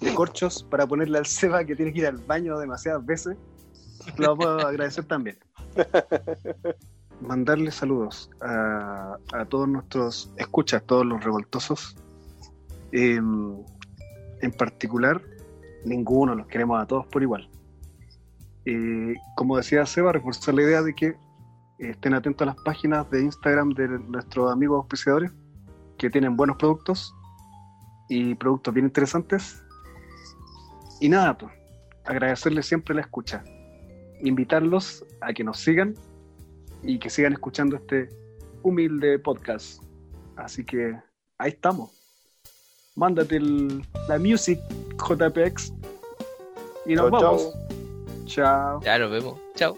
de corchos para ponerle al Seba que tiene que ir al baño demasiadas veces, lo a agradecer también. Mandarle saludos a, todos nuestros escuchas, todos los revoltosos. Eh, en particular, ninguno, los queremos a todos por igual. Eh, como decía Seba, reforzar la idea de que estén atentos a las páginas de Instagram de nuestros amigos auspiciadores que tienen buenos productos y productos bien interesantes. Y nada, pues, agradecerles siempre la escucha, invitarlos a que nos sigan y que sigan escuchando este humilde podcast. Así que ahí estamos. Mándate el- la music JPX y nos chao. vamos. Chao. Ya nos vemos. Chao.